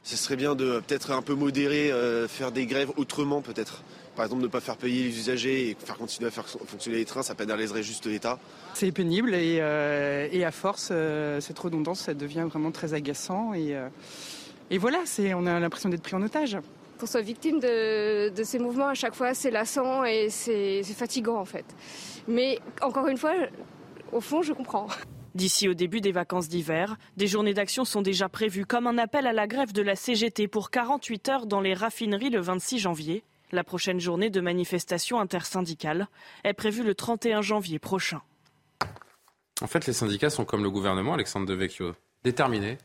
Ce serait bien de peut-être un peu modérer, euh, faire des grèves autrement peut-être. Par exemple, ne pas faire payer les usagers et faire continuer à faire fonctionner les trains, ça pénaliserait juste l'État. C'est pénible et, euh, à force, euh, cette redondance, ça devient vraiment très agaçant. Et, et voilà, on a l'impression d'être pris en otage qu'on soit victime de, ces mouvements à chaque fois, c'est lassant et c'est fatigant en fait. Mais encore une fois, au fond, je comprends. D'ici au début des vacances d'hiver, des journées d'action sont déjà prévues comme un appel à la grève de la CGT pour 48 heures dans les raffineries le 26 janvier. La prochaine journée de manifestation intersyndicale est prévue le 31 janvier prochain. En fait, les syndicats sont comme le gouvernement, Alexandre Devecchio, déterminés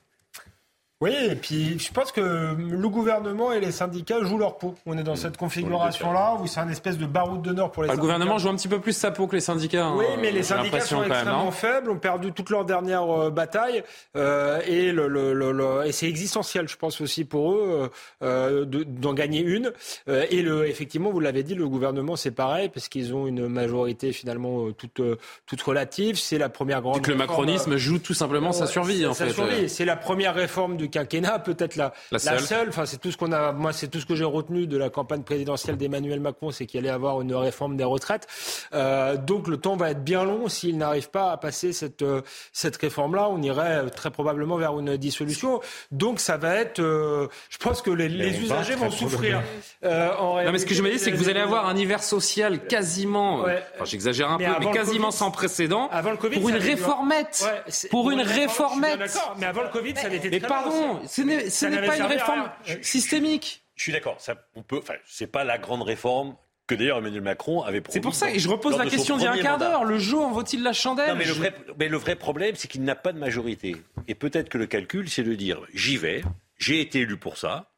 oui, et puis je pense que le gouvernement et les syndicats jouent leur peau. On est dans mmh. cette configuration-là où c'est un espèce de baroud d'honneur pour les syndicats. Le gouvernement joue un petit peu plus sa peau que les syndicats. Oui, hein, mais les syndicats sont extrêmement faibles, ont perdu toute leur dernière euh, bataille euh, et, le, le, le, et c'est existentiel, je pense aussi pour eux euh, d'en gagner une. Euh, et le, effectivement, vous l'avez dit, le gouvernement c'est pareil parce qu'ils ont une majorité finalement toute, toute relative. C'est la première grande. Donc le macronisme joue tout simplement sa survie en sa fait. C'est la première réforme du quinquennat, peut-être la, la, seule. Enfin, c'est tout ce qu'on a. Moi, c'est tout ce que j'ai retenu de la campagne présidentielle d'Emmanuel Macron, c'est qu'il allait avoir une réforme des retraites. Euh, donc, le temps va être bien long s'il n'arrive pas à passer cette euh, cette réforme-là. On irait euh, très probablement vers une dissolution. Donc, ça va être. Euh, je pense que les, les usagers vont souffrir. Euh, en non, mais ce que je me dis, c'est que vous allez avoir un hiver social quasiment. Enfin, j'exagère un peu, mais quasiment sans précédent. Avant le COVID, pour une réformette. Ouais, pour une réformette. Mais avant le Covid, ça n'était Mais pardon, ce n'est pas une réforme systémique. Je suis d'accord. On peut. Enfin, c'est pas la grande réforme que d'ailleurs Emmanuel Macron avait promis. C'est pour ça, et je repose la question d'il y a un quart d'heure. Le jour en vaut-il la chandelle? Mais, le vrai, mais le vrai problème, c'est qu'il n'a pas de majorité. Et peut-être que le calcul, c'est de dire j'y vais, j'ai été élu pour ça,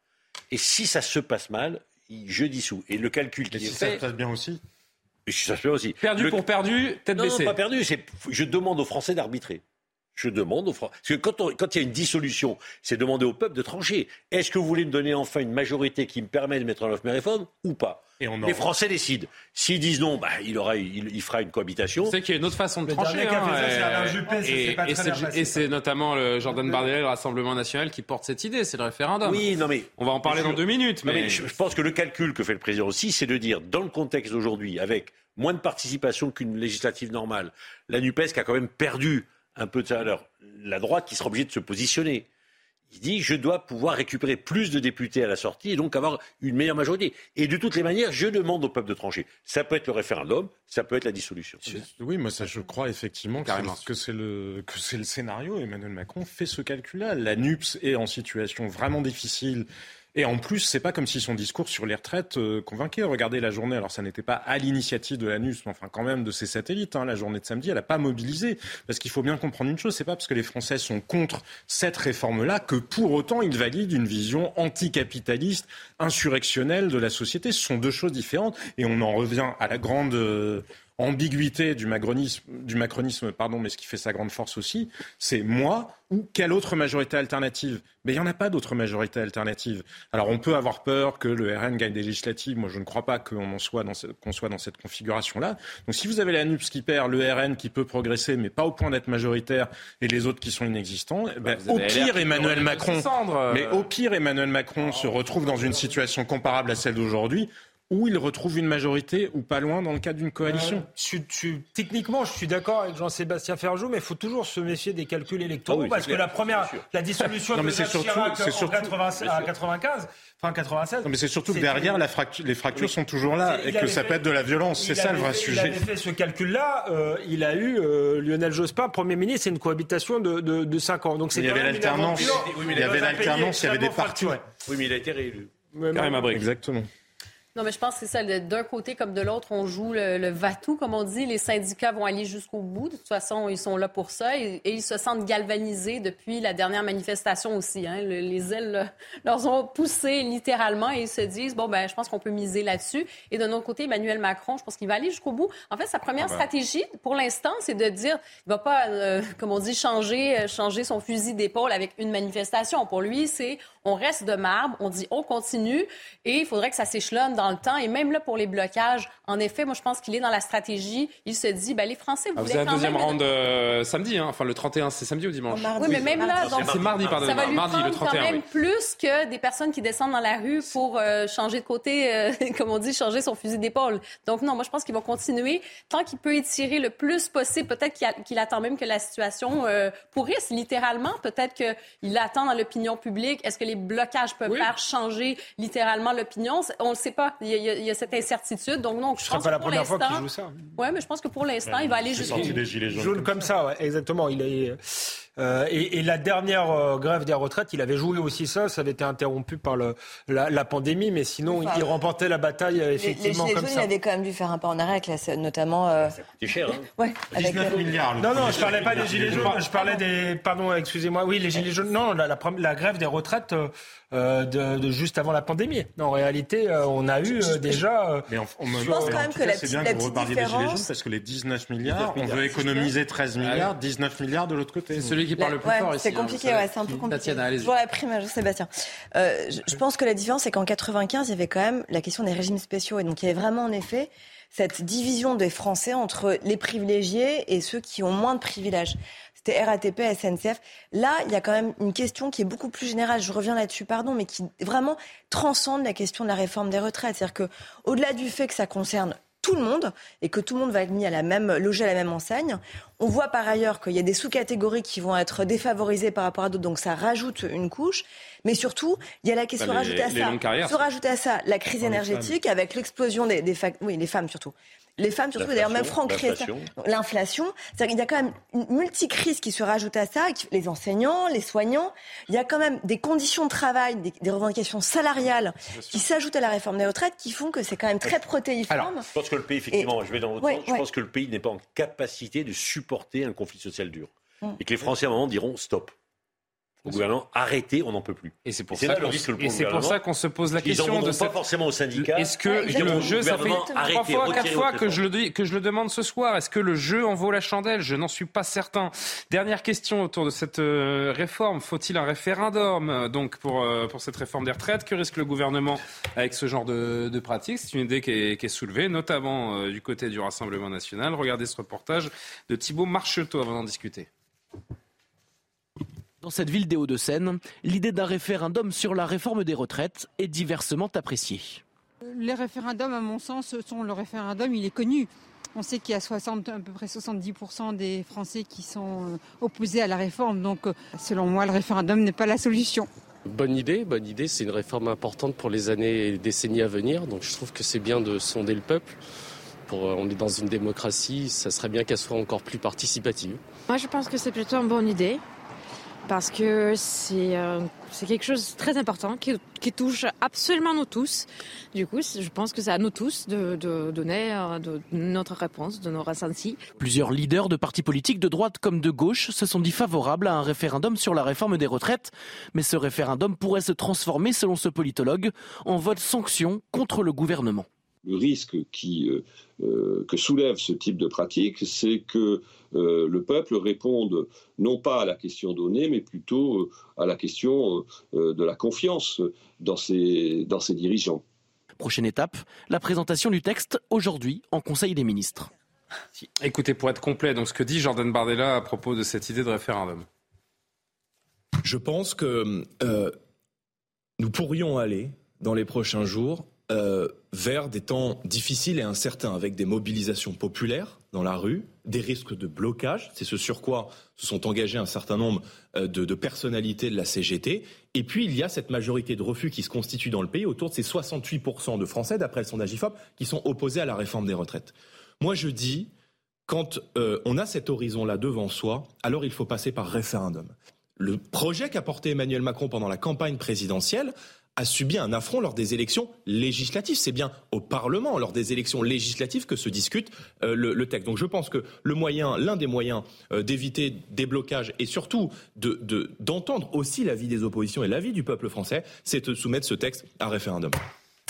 et si ça se passe mal, je dissous. Et le calcul qui et si ça se passe bien aussi ça se fait aussi. Perdu pour perdu, tête non, baissée. Non, pas perdu. Je demande aux Français d'arbitrer. Je demande aux Français. Parce que quand, il y a une dissolution, c'est demander au peuple de trancher. Est-ce que vous voulez me donner enfin une majorité qui me permet de mettre en œuvre mes réformes ou pas? Et on Les Français décident. S'ils disent non, bah, il, aura, il, fera une cohabitation. C'est qu'il y a une autre façon de trancher. et c'est notamment le Jordan Bardella, le Rassemblement national, qui porte cette idée. C'est le référendum. Oui, non mais on va en parler dans deux minutes. Mais, je, je pense que le calcul que fait le président aussi, c'est de dire dans le contexte d'aujourd'hui, avec moins de participation qu'une législative normale, la Nupes qui a quand même perdu un peu de alors la droite qui sera obligée de se positionner. Il dit je dois pouvoir récupérer plus de députés à la sortie et donc avoir une meilleure majorité. Et de toutes les manières, je demande au peuple de trancher. Ça peut être le référendum, ça peut être la dissolution. Oui, moi ça je crois effectivement que c'est le que c'est le scénario. Emmanuel Macron fait ce calcul-là. La NUPS est en situation vraiment difficile Et en plus, c'est pas comme si son discours sur les retraites euh, convainquait. Regardez la journée. Alors, ça n'était pas à l'initiative de l'ANUS, mais enfin, quand même de ses satellites. Hein, la journée de samedi, elle n'a pas mobilisé. Parce qu'il faut bien comprendre une chose. C'est pas parce que les Français sont contre cette réforme-là que pour autant ils valident une vision anticapitaliste, insurrectionnelle de la société. Ce sont deux choses différentes. Et on en revient à la grande. Euh, ambiguïté du macronisme, du macronisme pardon, mais ce qui fait sa grande force aussi, c'est moi ou quelle autre majorité alternative Mais il n'y en a pas d'autre majorité alternative. Alors on peut avoir peur que le RN gagne des législatives. Moi, je ne crois pas qu'on soit dans, qu'on soit dans cette configuration-là. Donc si vous avez la NUPS qui perd, le RN qui peut progresser, mais pas au point d'être majoritaire, et les autres qui sont inexistants, eh ben, au pire, Emmanuel Macron, mais au pire, Emmanuel Macron se retrouve dans une situation comparable à celle d'aujourd'hui où il retrouve une majorité ou pas loin dans le cadre d'une coalition. Euh, techniquement, je suis d'accord avec Jean-Sébastien Ferjou, mais il faut toujours se méfier des calculs électoraux ah parce que la première, la dissolution de Jacques Chirac en 95, Enfin, 96. Non, mais c'est surtout que derrière, la les fractures sont toujours là et que ça peut être de la violence. C'est ça le vrai sujet. Il avait fait ce calcul-là. Euh, il a eu euh, Lionel Jospin, Premier ministre, c'est une cohabitation de, de, de 5 ans. Donc c'est il y avait l'alternance. il y avait l'alternance, il y avait des partis. Oui, mais il a été réélu. Karim Exactement. Non, mais je pense que c'est ça. D'un côté comme de l'autre, on joue le, le va-tout, comme on dit. Les syndicats vont aller jusqu'au bout. De toute façon, ils sont là pour ça. Et, ils se sentent galvanisés depuis la dernière manifestation aussi. Hein. les ailes leur ont poussé littéralement et ils se disent, bon, ben, je pense qu'on peut miser là-dessus. Et d'un autre côté, Emmanuel Macron, je pense qu'il va aller jusqu'au bout. En fait, sa première ah ben. stratégie, pour l'instant, c'est de dire, il va pas, euh, comme on dit, changer, changer son fusil d'épaule avec une manifestation. Pour lui, c'est on reste de marbre, on dit on continue et il faudrait que ça s'échelonne dans le temps. Et même là, pour les blocages, en effet, moi, je pense qu'il est dans la stratégie. Il se dit, ben, les Français, vous ah, Vous avez un deuxième round euh, samedi, hein. enfin le 31, c'est samedi ou dimanche? Oui, mais même là, c'est mardi, pardon. Ça va lui mardi, le 31, quand même plus que des personnes qui descendent dans la rue pour euh, changer de côté, euh, comme on dit, changer son fusil d'épaule. Donc non, moi, je pense qu'il va continuer tant qu'il peut étirer le plus possible. Peut-être qu'il attend même que la situation pourrisse littéralement. Peut-être qu'il attend dans l'opinion publique. Est-ce que les blocages peuvent faire changer littéralement l'opinion? On ne le sait pas. Il y, a, il y a cette incertitude. Donc, non, je, pense pas la première fois qu'il joue ça. Oui, mais je pense que pour l'instant, il va aller jusqu'au. Jaune comme ça, ouais, exactement. Il est. Euh, et, et, la dernière euh, grève des retraites, il avait joué aussi ça. Ça avait été interrompu par le, la, la, pandémie, mais sinon, il remportait la bataille euh, effectivement les, les comme jaunes, ça. Il avait quand même dû faire un pas en arrière, avec notamment. Euh... Ça coûtait cher. Hein. Ouais, 19 avec, milliards. Non, non, je parlais pas des gilets jaunes. Je parlais des. Pardon, excusez-moi. Oui, les gilets jaunes. Non, la, la, la grève des retraites. Euh, de, de, juste avant la pandémie. Non, en réalité, euh, on a eu euh, déjà. mais on, on, je pense quand même que la c'est bien que vous reparliez des gilets jaunes parce que les 19 milliards, on veut économiser 13 milliards, 19 milliards de l'autre côté. C'est celui qui parle le plus ouais, fort ici. C'est compliqué, ouais, c'est un peu compliqué. Tatiana, la prime, Sébastien. Euh, je, je pense que la différence, c'est qu'en 95, il y avait quand même la question des régimes spéciaux, et donc il y avait vraiment en effet cette division des Français entre les privilégiés et ceux qui ont moins de privilèges. C'était RATP, SNCF. Là, il y a quand même une question qui est beaucoup plus générale. Je reviens là-dessus, pardon, mais qui vraiment transcende la question de la réforme des retraites. C'est-à-dire que, au-delà du fait que ça concerne tout le monde et que tout le monde va être mis à la même, logé à la même enseigne. On voit par ailleurs qu'il y a des sous-catégories qui vont être défavorisées par rapport à d'autres, donc ça rajoute une couche. Mais surtout, il y a la question bah, rajoutée à ça, se rajouter à ça la crise énergétique avec l'explosion des, des oui, les femmes surtout, les femmes surtout, d'ailleurs même Franck l'inflation. Il y a quand même une multicrise qui se rajoute à ça, les enseignants, les soignants. Il y a quand même des conditions de travail, des, revendications salariales qui s'ajoutent à la réforme des retraites qui font que c'est quand même très protéiforme. je pense que le pays, effectivement, je vais dans votre sens, je pense que le pays n'est pas en capacité de supporter un conflit social dur. Mm. Et que les Français, à un moment, diront stop au gouvernement, arrêtez, on n'en peut plus. Et c'est pour, ça qu'on se pose la question de pas forcément au syndicat. Est-ce que le jeu, ça fait trois fois, quatre fois que je, le, que je le demande ce soir, est-ce que le jeu en vaut la chandelle? Je n'en suis pas certain. Dernière question autour de cette euh, réforme. Faut-il un référendum euh, donc pour, euh, pour cette réforme des retraites? Que risque le gouvernement avec ce genre de, de pratique? C'est une idée qui est, qui est soulevée, notamment du côté du Rassemblement national. Regardez ce reportage de Thibault Marcheteau avant d'en discuter. Dans cette ville des Hauts-de-Seine, l'idée d'un référendum sur la réforme des retraites est diversement appréciée. Les référendums, à mon sens, sont le référendum, il est connu. On sait qu'il y a 60, à peu près 70% des Français qui sont euh, opposés à la réforme. Donc, euh, selon moi, le référendum n'est pas la solution. Bonne idée, bonne idée. C'est une réforme importante pour les années et décennies à venir. Donc, je trouve que c'est bien de sonder le peuple. Pour, euh, on est dans une démocratie, ça serait bien qu'elle soit encore plus participative. Moi, je pense que c'est plutôt une bonne idée. Parce que c'est euh, c'est quelque chose de très important qui, touche absolument nous tous. Du coup, je pense que c'est à nous tous de, donner euh, notre réponse, de nos ressentis. Plusieurs leaders de partis politiques de droite comme de gauche se sont dit favorables à un référendum sur la réforme des retraites. Mais ce référendum pourrait se transformer, selon ce politologue, en vote sanction contre le gouvernement. Le risque qui, euh, euh, que soulève ce type de pratique, c'est que euh, le peuple réponde non pas à la question donnée, mais plutôt à la question de la confiance dans ses, dans ses dirigeants. Prochaine étape, la présentation du texte aujourd'hui en Conseil des ministres. Écoutez, pour être complet, donc ce que dit Jordan Bardella à propos de cette idée de référendum. Je pense que nous pourrions aller dans les prochains jours euh, vers des temps difficiles et incertains, avec des mobilisations populaires dans la rue, des risques de blocage, c'est ce sur quoi se sont engagés un certain nombre euh, de, personnalités de la CGT, et puis il y a cette majorité de refus qui se constitue dans le pays, autour de ces 68% de Français, d'après le sondage IFOP, qui sont opposés à la réforme des retraites. Moi je dis, quand euh, on a cet horizon-là devant soi, alors il faut passer par référendum. Le projet qu'a porté Emmanuel Macron pendant la campagne présidentielle, a subi un affront lors des élections législatives. C'est bien au Parlement, lors des élections législatives, que se discute euh, le, texte. Donc je pense que le moyen, l'un des moyens euh, d'éviter des blocages et surtout d'entendre de, aussi l'avis des oppositions et l'avis du peuple français, c'est de soumettre ce texte à référendum.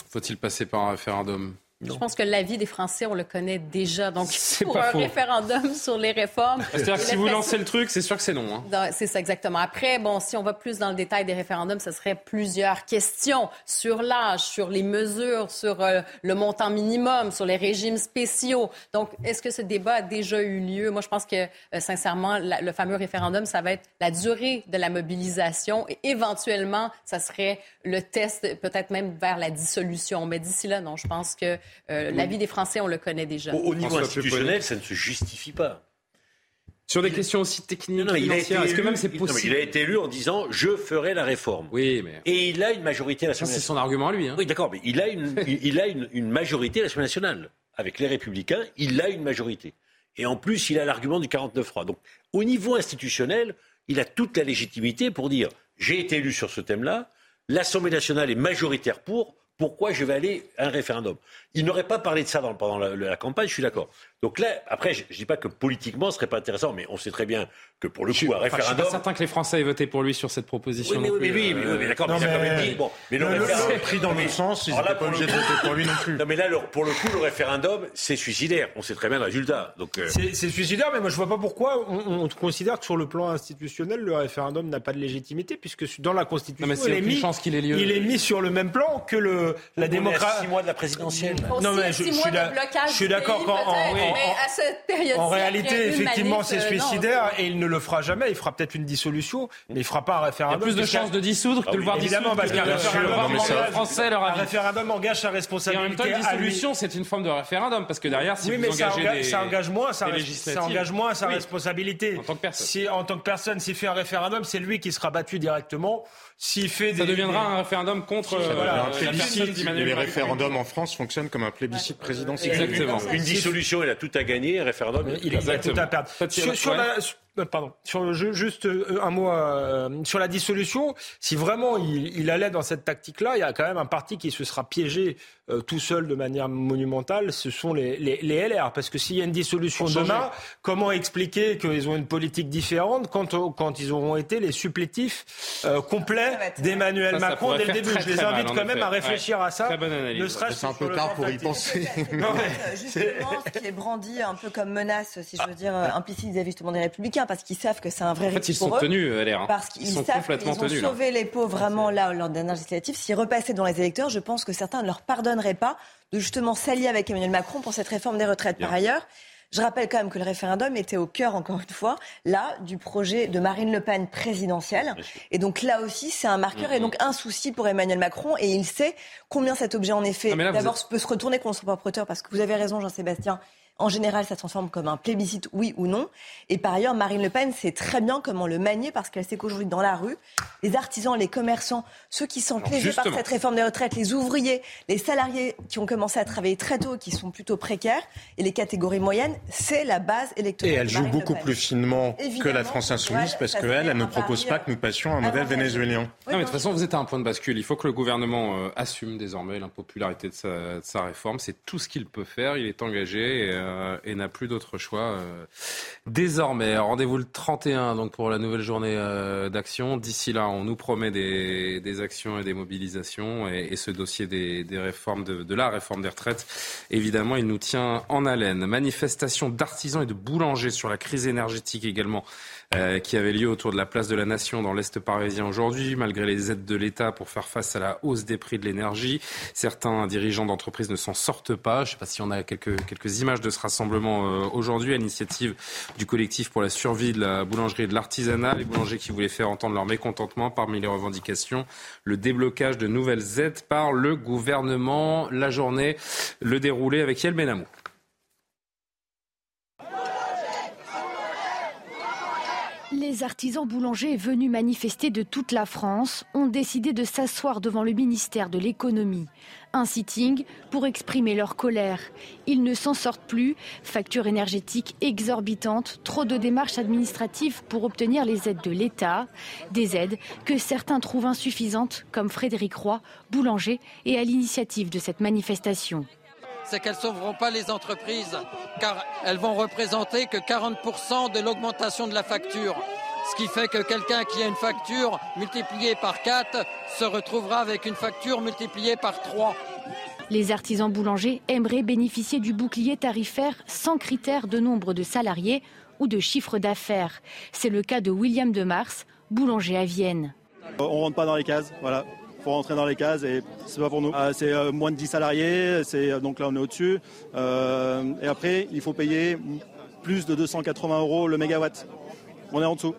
Faut-il passer par un référendum? Je pense que l'avis des Français, on le connaît déjà. Donc, pour un référendum sur les réformes. C'est-à-dire que si vous lancez le truc, c'est sûr que c'est non. Hein. C'est ça, exactement. Après, bon, si on va plus dans le détail des référendums, ce serait plusieurs questions sur l'âge, sur les mesures, sur euh, le montant minimum, sur les régimes spéciaux. Donc, est-ce que ce débat a déjà eu lieu? Moi, je pense que, euh, sincèrement, la, le fameux référendum, ça va être la durée de la mobilisation et éventuellement, ça serait le test, peut-être même vers la dissolution. Mais d'ici là, non, je pense que euh, l'avis des Français, on le connaît déjà. Au, niveau institutionnel, ça ne se justifie pas. Sur des questions aussi techniques, non, il est-ce que même c'est possible Il a été élu en disant je ferai la réforme. Oui, mais et il a une majorité à l'Assemblée nationale. C'est son argument à lui. Hein. Oui, d'accord, mais il a une, il a une, une majorité à l'Assemblée nationale avec les Républicains. Il a une majorité. Et en plus, il a l'argument du 49-3. Donc, au niveau institutionnel, il a toute la légitimité pour dire j'ai été élu sur ce thème-là. L'Assemblée nationale est majoritaire pour pourquoi je vais aller à un référendum Il n'aurait pas parlé de ça pendant la, campagne, je suis d'accord. Donc là, après, je ne dis pas que politiquement ce serait pas intéressant, mais on sait très bien que pour le coup, un référendum. Je suis pas certain que les Français aient voté pour lui sur cette proposition. Oui, mais, oui, mais, mais, d'accord, mais, mais, bon, mais le, référendum. pris dans le sens, ils n'étaient pas obligés de voter pour lui non plus. Non, mais là, pour le coup, le référendum, c'est suicidaire. On sait très bien le résultat. Donc, euh, C'est suicidaire, mais moi, je vois pas pourquoi on, considère que sur le plan institutionnel, le référendum n'a pas de légitimité, puisque dans la Constitution, non, il, est mis, chance ait lieu. il est mis sur le même plan que le, la démocratie. six mois de la présidentielle. Non, mais je, suis d'accord en réalité, effectivement, c'est euh, suicidaire et il ne le fera jamais. Il fera peut-être une dissolution, mais il fera pas un référendum. Il y a plus de chances de dissoudre que de le voir Évidemment, parce qu'un référendum, référendum engage sa responsabilité. Et en même temps, dissolution, c'est une forme de référendum, parce que derrière, si vous engagez ça engage moins ça engage moins sa responsabilité. En tant que personne. Si, en tant que personne, s'il fait un référendum, c'est lui qui sera battu directement. S'il fait ça deviendra un référendum contre voilà, un plébiscite. les référendums en France fonctionnent comme un plébiscite présidentiel. Exactement. Une dissolution, elle a tout à gagner. Un référendum, il, a tout à perdre. Sur, la, euh, pardon, sur, juste euh, un mot euh, sur la dissolution. Si vraiment il, il allait dans cette tactique-là, il y a quand même un parti qui se sera piégé euh, tout seul de manière monumentale. Ce sont les, les, les LR, parce que s'il y a une dissolution demain, comment expliquer qu'ils ont une politique différente quand, quand ils auront été les supplétifs euh, complets d'Emmanuel Macron dès le début? Je les invite quand même à réfléchir à ça. Ne C'est un peu tard pour y penser. Justement, ce qui est brandi un peu comme menace, si je veux dire, implicite vis-à-vis justement des Républicains parce qu'ils savent que c'est un vrai. En fait, ils sont tenus, LR. Hein. Parce qu'ils savent qu'ils ont sauvé les pauvres vraiment là lors d'un législatif. S'ils repassaient dans les électeurs, je pense que certains ne leur pardonneraient pas de justement s'allier avec Emmanuel Macron pour cette réforme des retraites. Par ailleurs, je rappelle quand même que le référendum était au cœur, encore une fois, là, du projet de Marine Le Pen présidentielle. Et donc là aussi, c'est un marqueur et mm-hmm. donc un souci pour Emmanuel Macron. Et il sait combien cet objet, en effet, d'abord peut se retourner contre son propre auteur, parce que vous avez raison, Jean-Sébastien, En général, ça se transforme comme un plébiscite, oui ou non. Et par ailleurs, Marine Le Pen sait très bien comment le manier parce qu'elle sait qu'aujourd'hui, dans la rue, les artisans, les commerçants, ceux qui sont plaisés par cette réforme des retraites, les ouvriers, les salariés qui ont commencé à travailler très tôt, qui sont plutôt précaires, et les catégories moyennes, c'est la base électorale. Et elle joue beaucoup plus finement que la France insoumise parce qu'elle, elle ne propose pas que nous passions un modèle vénézuélien. non, mais de toute façon, vous êtes à un point de bascule. Il faut que le gouvernement euh, assume désormais l'impopularité de sa, de sa réforme. C'est tout ce qu'il peut faire. Il est engagé et, euh, et n'a plus d'autre choix euh, désormais. Rendez-vous le 31 donc pour la nouvelle journée euh, d'action. D'ici là, on nous promet des, actions et des mobilisations et, ce dossier des, des réformes de, de, la réforme des retraites, évidemment, il nous tient en haleine. Manifestation d'artisans et de boulangers sur la crise énergétique également euh, qui avait lieu autour de la place de la Nation dans l'Est parisien aujourd'hui, malgré les aides de l'État pour faire face à la hausse des prix de l'énergie. Certains dirigeants d'entreprises ne s'en sortent pas. Je ne sais pas si on a quelques, images de ce rassemblement euh, aujourd'hui à l'initiative du collectif pour la survie de la boulangerie et de l'artisanat. Les boulangers qui voulaient faire entendre leur mécontentement parmi les revendications, le déblocage de nouvelles aides par le gouvernement. La journée, le déroulé avec Yael Benamou. Les artisans boulangers venus manifester de toute la France ont décidé de s'asseoir devant le ministère de l'économie. Un sitting pour exprimer leur colère. Ils ne s'en sortent plus. Factures énergétiques exorbitantes, trop de démarches administratives pour obtenir les aides de l'État. Des aides que certains trouvent insuffisantes, comme Frédéric Roy, boulanger, et à l'initiative de cette manifestation c'est qu'elles ne sauveront pas les entreprises, car elles vont représenter que 40% de l'augmentation de la facture. Ce qui fait que quelqu'un qui a une facture multipliée par 4 se retrouvera avec une facture multipliée par 3. Les artisans boulangers aimeraient bénéficier du bouclier tarifaire sans critère de nombre de salariés ou de chiffre d'affaires. C'est le cas de William de Mars, boulanger à Vienne. On rentre pas dans les cases, voilà faut rentrer dans les cases et c'est pas pour nous. Euh, c'est euh, moins de 10 salariés, c'est euh, donc là on est au-dessus. et après, il faut payer plus de 280 euros le mégawatt. On est en dessous.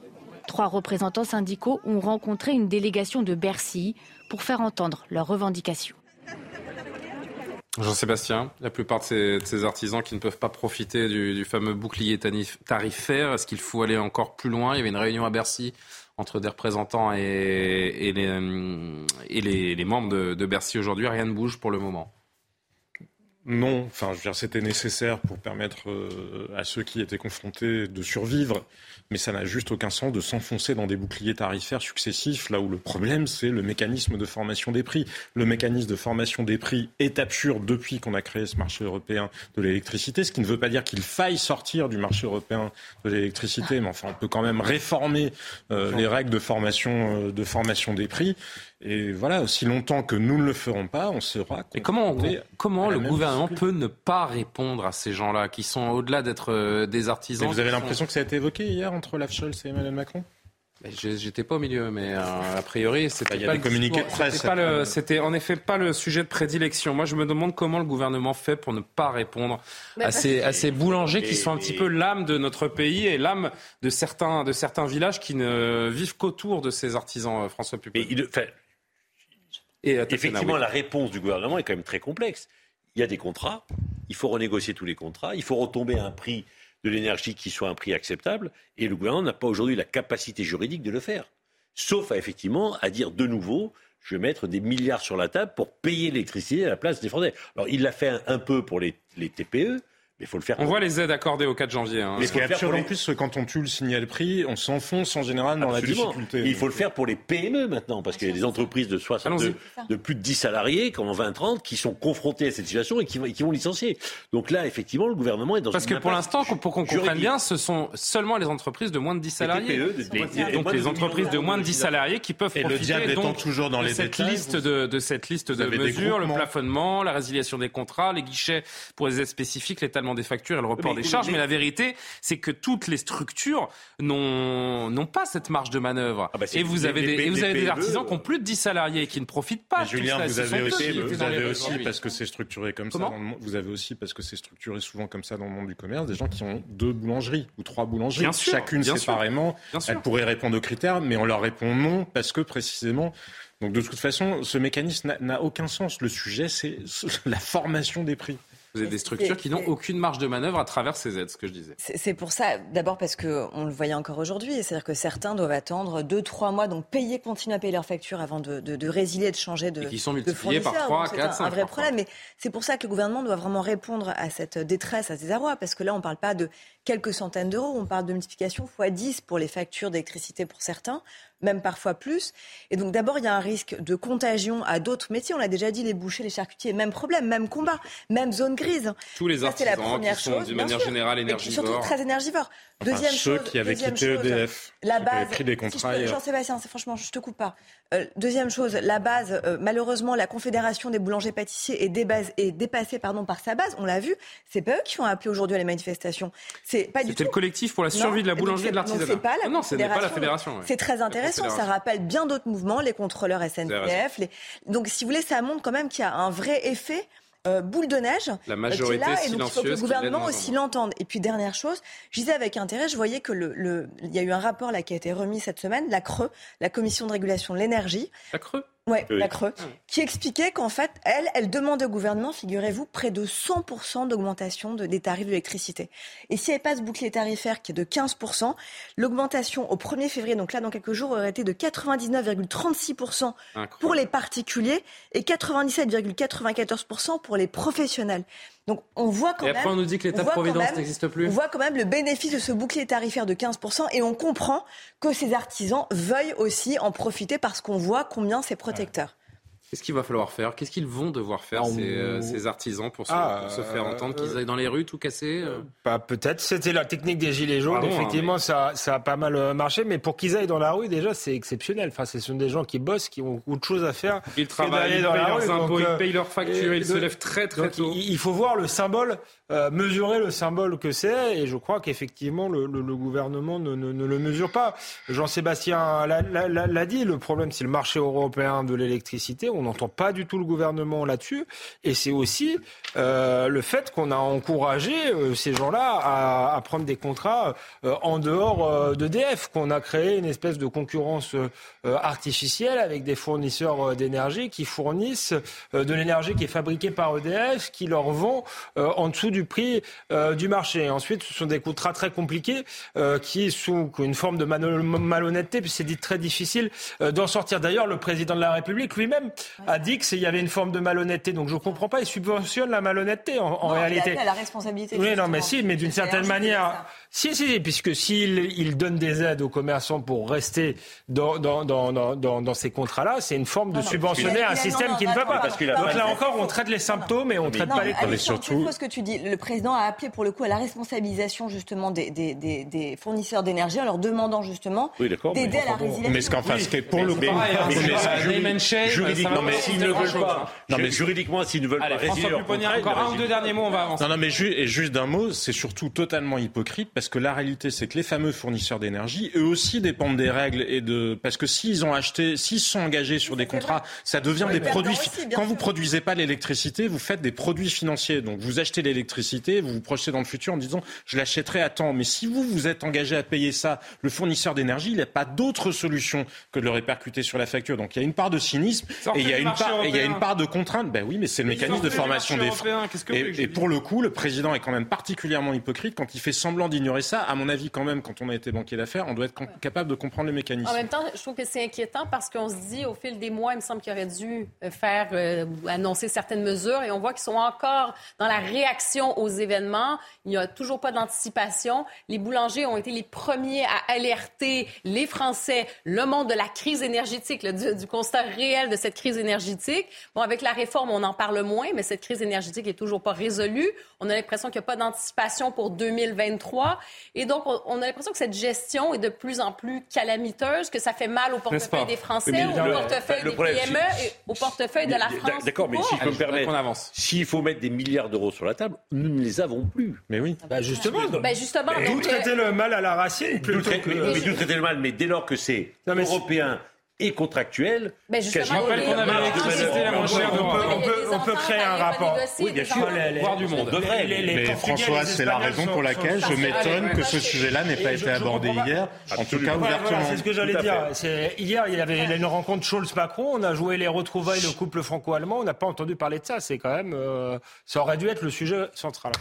Trois représentants syndicaux ont rencontré une délégation de Bercy pour faire entendre leurs revendications. Jean-Sébastien, la plupart de ces, de ces, artisans qui ne peuvent pas profiter du, du fameux bouclier tarifaire, est-ce qu'il faut aller encore plus loin? Il y avait une réunion à Bercy entre des représentants et, euh, les, membres de, de Bercy aujourd'hui. Rien ne bouge pour le moment. Non, enfin, je veux dire, c'était nécessaire pour permettre euh, à ceux qui étaient confrontés de survivre, mais ça n'a juste aucun sens de s'enfoncer dans des boucliers tarifaires successifs, là où le problème, c'est le mécanisme de formation des prix. Le mécanisme de formation des prix est absurde depuis qu'on a créé ce marché européen de l'électricité, ce qui ne veut pas dire qu'il faille sortir du marché européen de l'électricité, mais enfin, on peut quand même réformer euh, les règles de formation, euh, de formation des prix. Et voilà, aussi longtemps que nous ne le ferons pas, on sera. Et comment, comment le gouvernement peut ne pas répondre à ces gens-là qui sont au-delà d'être euh, des artisans Mais Vous avez l'impression sont... que ça a été évoqué hier entre Olaf Scholz et Emmanuel Macron? J'étais pas au milieu, mais euh, a priori, c'était bah, pas, le communiqué de presse. C'était en effet pas le sujet de prédilection. Moi, je me demande comment le gouvernement fait pour ne pas répondre à ces, à ces boulangers qui sont un petit peu l'âme de notre pays et l'âme de certains, de certains villages qui ne vivent qu'autour de ces artisans, euh, François Pupin. Et effectivement, la réponse du gouvernement est quand même très complexe. Il y a des contrats, il faut renégocier tous les contrats, il faut retomber à un prix de l'énergie qui soit un prix acceptable, et le gouvernement n'a pas aujourd'hui la capacité juridique de le faire. Sauf à, effectivement à dire de nouveau, je vais mettre des milliards sur la table pour payer l'électricité à la place des Français. Alors il l'a fait un, un peu pour les, les TPE, mais faut le faire on voit les aides accordées au 4 janvier. Hein. Mais ce qui est absurde en plus, quand on tue le signal prix, on s'enfonce en général dans Absolument. la difficulté. il faut le faire pour les PME maintenant, parce qu'il y a des entreprises de 62, de plus de 10 salariés, comme en 20-30, qui sont confrontées à cette situation et qui, qui, vont licencier. Donc là, effectivement, le gouvernement est dans parce une Parce que pour l'instant, pour qu'on comprenne bien, ce sont seulement les entreprises de moins de 10 salariés. TPE, de, les, donc les entreprises de moins de 10 salariés qui peuvent et profiter le donc, toujours dans de, les cette détails, liste de, de, cette liste de mesures, le plafonnement, la résiliation des contrats, les guichets pour les aides spécifiques, l'étalement des factures et le report des charges, mais la vérité, c'est que toutes les structures n'ont pas cette marge de manœuvre. Ah bah et vous avez, des, des, et vous avez des des PME, artisans qui ont plus de 10 salariés et qui ne profitent pas. Julien, vous avez aussi, vous avez aussi parce que c'est structuré comme Comment ça. Dans le monde, vous avez aussi parce que c'est structuré souvent comme ça dans le monde du commerce, des gens qui ont deux boulangeries ou trois boulangeries, bien chacune bien séparément. Bien sûr. Elles pourraient répondre aux critères, mais on leur répond non parce que précisément. Donc de toute façon, ce mécanisme n'a aucun sens. Le sujet, c'est la formation des prix. Vous avez des structures qui n'ont aucune marge de manœuvre à travers ces aides, ce que je disais. C'est pour ça, d'abord parce qu'on le voyait encore aujourd'hui, c'est-à-dire que certains doivent attendre 2-3 mois, donc payer, continuer à payer leurs factures avant de, de, de résilier, de changer de. Et qui sont multipliés par 3, 4, 5. C'est un vrai problème. Mais c'est pour ça que le gouvernement doit vraiment répondre à cette détresse, à ces arrois, parce que là, on ne parle pas de quelques centaines d'euros, on parle de multiplication x 10 pour les factures d'électricité pour certains même parfois plus. Et donc d'abord, il y a un risque de contagion à d'autres métiers. On l'a déjà dit, les bouchers, les charcutiers, même problème, même combat, même zone grise. Tous les artisans la première qui sont chose, d'une manière générale énergivores. Surtout très énergivores. Deuxième ceux chose, qui avaient quitté EDF, la base, pris des contrats. Si Jean-Sébastien, franchement, je te coupe pas. Euh, deuxième chose, la base, euh, malheureusement, la Confédération des boulangers-pâtissiers est, est, dépassée pardon, par sa base. On l'a vu. C'est pas eux qui ont appelé aujourd'hui à la manifestation. C'est pas du tout. C'était le collectif pour la survie non, de la boulangerie et de l'artisanat. C'est pas la non, ce n'est pas la fédération. C'est très intéressant. Ça rappelle bien d'autres mouvements, les contrôleurs SNCF. Les... Donc, si vous voulez, ça montre quand même qu'il y a un vrai effet euh, boule de neige la majorité qui est là, et donc il faut que le gouvernement aussi l'entende. Et puis dernière chose, je disais avec intérêt, je voyais que le, le, il y a eu un rapport là qui a été remis cette semaine, la CRE, la Commission de régulation de l'énergie. La CRE? Ouais, la Creux, qui expliquait qu'en fait, elle, elle demande au gouvernement, figurez-vous, près de 100% d'augmentation de, des tarifs de l'électricité. Et si elle passe bouclier tarifaire qui est de 15%, l'augmentation au 1er février, donc là dans quelques jours, aurait été de 99,36% pour les particuliers et 97,94% pour les professionnels. Donc on voit quand et même. après on nous dit que l'État-providence n'existe plus. On voit quand même le bénéfice de ce bouclier tarifaire de 15% et on comprend que ces artisans veuillent aussi en profiter parce qu'on voit combien c'est protecteur. Qu'est-ce qu'il va falloir faire? Qu'est-ce qu'ils vont devoir faire, ces, euh, ces, artisans, pour se, ah, pour se faire entendre Qu'ils aillent dans les rues tout casser euh? Bah, Peut-être. C'était la technique des Gilets jaunes. Pardon, Effectivement, hein, mais... ça, ça a pas mal euh, marché. Mais pour qu'ils aillent dans la rue, déjà, c'est exceptionnel. Enfin, ce sont des gens qui bossent, qui ont autre chose à faire. Ils travaillent, ils dans payent la leurs rue, impôts, donc, ils payent leurs factures, ils se lèvent très très donc, tôt. Il faut voir le symbole, euh, mesurer le symbole que c'est. Et je crois qu'effectivement, le, le, le, gouvernement ne, ne, ne, le mesure pas. Jean-Sébastien l'a dit. Le problème, c'est le marché européen de l'électricité. On n'entend pas du tout le gouvernement là-dessus. Et c'est aussi euh, le fait qu'on a encouragé euh, ces gens-là à, à, prendre des contrats euh, en dehors d'EDF, qu'on a créé une espèce de concurrence artificielle avec des fournisseurs d'énergie qui fournissent de l'énergie qui est fabriquée par EDF, qui leur vend en dessous du prix du marché. Ensuite, ce sont des contrats très compliqués qui sont une forme de malhonnêteté, puis c'est dit très difficile d'en sortir. D'ailleurs, le président de la République lui-même a dit que c'est il y avait une forme de malhonnêteté. Donc je ne comprends pas. Il subventionne la malhonnêteté en, en non, réalité. Il a la responsabilité. Oui, non, mais si, mais d'une certaine manière. Si, si, puisque s'il il donne des aides aux commerçants pour rester dans, dans, dans, dans, dans ces contrats-là, c'est une forme de non, subventionner un système qui ne va pas. Donc là encore, on traite les symptômes et on ne traite pas les causes. Mais surtout. ce que tu dis. Le président a appelé pour le coup à la responsabilisation justement des, des, des, des fournisseurs d'énergie en leur demandant justement oui, d'aider à la résilience. Mais ce qu'enfin, oui, pour le coup, juridiquement, mais s'ils ne veulent pas. Non, mais juridiquement, s'ils ne veulent Allez, pas François encore un ou deux derniers mots, on va avancer. Non, non, mais juste d'un mot, c'est surtout totalement hypocrite parce que la réalité, c'est que les fameux fournisseurs d'énergie, eux aussi dépendent des règles et de parce que s'ils ont acheté, s'ils sont engagés sur des contrats, ça devient des produits. Aussi, Quand sûr. vous produisez pas l'électricité, vous faites des produits financiers. Donc vous achetez l'électricité, vous vous projetez dans le futur en disant je l'achèterai à temps. Mais si vous vous êtes engagé à payer ça, le fournisseur d'énergie, il n'a pas d'autre solution que de le répercuter sur la facture. Donc il y a une part de cynisme et il y a une part, et il y a une part de contrainte. Ben oui, mais c'est le mécanisme de formation des. Que et, et pour le coup, le président est quand même particulièrement hypocrite quand il fait semblant d'ignorer ça. À mon avis, quand même, quand on a été banquier d'affaires, on doit être capable de comprendre le mécanisme. En même temps, je trouve que c'est inquiétant parce qu'on se dit, au fil des mois, il me semble qu'il aurait dû faire euh, annoncer certaines mesures et on voit qu'ils sont encore dans la réaction aux événements. Il n'y a toujours pas d'anticipation. Les boulangers ont été les premiers à alerter les Français, le monde de la crise énergétique, du constat réel de cette crise énergétique. Bon, avec la réforme, on en parle moins, mais cette crise énergétique est toujours pas résolue. On a l'impression qu'il n'y a pas d'anticipation pour 2023. Et donc, on a l'impression que cette gestion est de plus en plus calamiteuse, que ça fait mal au portefeuille des Français, Mais au le- portefeuille le des problème, PME et au portefeuille de la France. D'accord, mais si je peux me permettre, qu'on avance. s'il faut mettre des milliards d'euros sur la table, nous ne les avons plus. Mais oui. Bah justement. Ben justement, D'où donc, traiter euh, le mal à la racine plutôt que. mais, mais d'où traiter le mal? Mais dès lors que c'est- européen, et contractuelle. Mais y a- qu'on avait l'électricité la moins chère d'Europe. On peut, on peut créer un rapport. Oui, bien sûr. Voir du monde. On devrait. Les- les- les Mais François, c'est la raison sont- pour laquelle je m'étonne que ce sujet-là n'ait pas été je- je abordé hier, en tout cas ouvertement. c'est ce que j'allais dire. Hier, il y avait une rencontre Scholz-Macron. On a joué les retrouvailles, le couple franco-allemand. On n'a pas entendu parler de ça. C'est quand même. euh, ça aurait dû être le sujet central.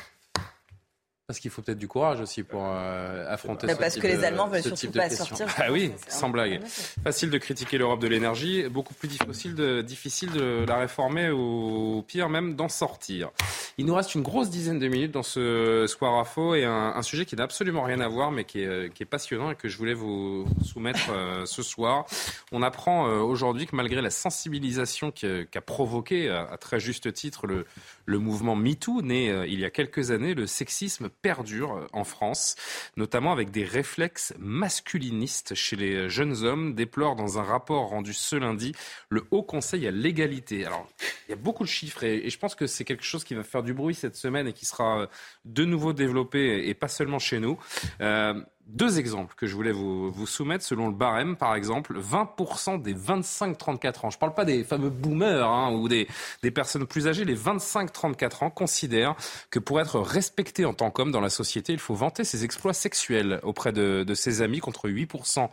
Parce qu'il faut peut-être du courage aussi pour euh, affronter Bah, ce parce type que les de- Allemands veulent surtout type de pas question. sortir. Ah oui, sans blague. Facile de critiquer l'Europe de l'énergie, beaucoup plus difficile de, difficile de la réformer ou pire même d'en sortir. Il nous reste une grosse dizaine de minutes dans ce soir à faux et un, un sujet qui n'a absolument rien à voir mais qui est, euh, qui est passionnant et que je voulais vous soumettre euh, ce soir. On apprend euh, aujourd'hui que malgré la sensibilisation qui- qu'a provoqué à, à très juste titre le, le mouvement MeToo, né euh, il y a quelques années, le sexisme perdure euh, en France, notamment avec des réflexes masculinistes chez les jeunes hommes, déplore dans un rapport rendu ce lundi le Haut Conseil à l'égalité. Alors, il y a beaucoup de chiffres et, je pense que c'est quelque chose qui va faire du bruit cette semaine et qui sera euh, de nouveau développé et, pas seulement chez nous. Euh, deux exemples que je voulais vous, vous soumettre. Selon le barème, par exemple, 20% des 25-34 ans, je ne parle pas des fameux boomers hein, ou des, des personnes plus âgées, les 25-34 ans considèrent que pour être respecté en tant qu'homme dans la société, il faut vanter ses exploits sexuels auprès de, de ses amis, contre 8%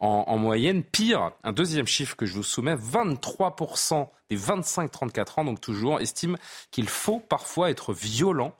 en, en moyenne. Pire, un deuxième chiffre que je vous soumets, 23% des 25-34 ans, donc toujours, estiment qu'il faut parfois être violent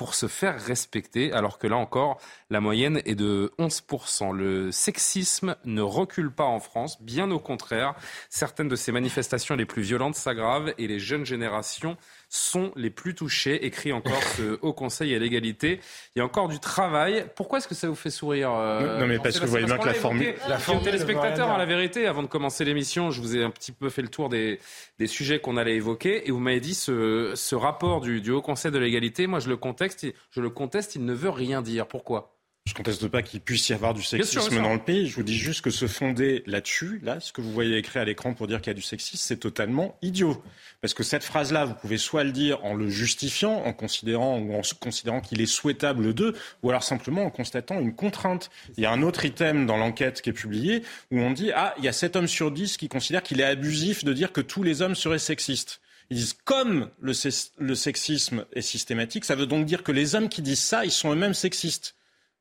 pour se faire respecter, alors que là encore, la moyenne est de 11%. Le sexisme ne recule pas en France, bien au contraire. Certaines de ces manifestations les plus violentes s'aggravent et les jeunes générations sont les plus touchées, écrit encore ce Haut Conseil à l'égalité. Il y a encore du travail. Pourquoi est-ce que ça vous fait sourire euh, Non, mais parce que vous voyez bien que la formule- la formule téléspectateurs, à la vérité, avant de commencer l'émission, je vous ai un petit peu fait le tour des, des sujets qu'on allait évoquer et vous m'avez dit ce, ce rapport du, du Haut Conseil de l'égalité, moi je le contexte, je le conteste, il ne veut rien dire. Pourquoi? Je conteste pas qu'il puisse y avoir du sexisme bien sûr. dans le pays. Je vous dis juste que se fonder là-dessus, là, ce que vous voyez écrit à l'écran pour dire qu'il y a du sexisme, c'est totalement idiot. Parce que cette phrase-là, vous pouvez soit le dire en le justifiant, en considérant ou en considérant qu'il est souhaitable d'eux, ou alors simplement en constatant une contrainte. Il y a un autre item dans l'enquête qui est publié où on dit ah, il y a 7 hommes sur 10 qui considèrent qu'il est abusif de dire que tous les hommes seraient sexistes. Ils disent comme le sexisme est systématique, ça veut donc dire que les hommes qui disent ça, ils sont eux-mêmes sexistes.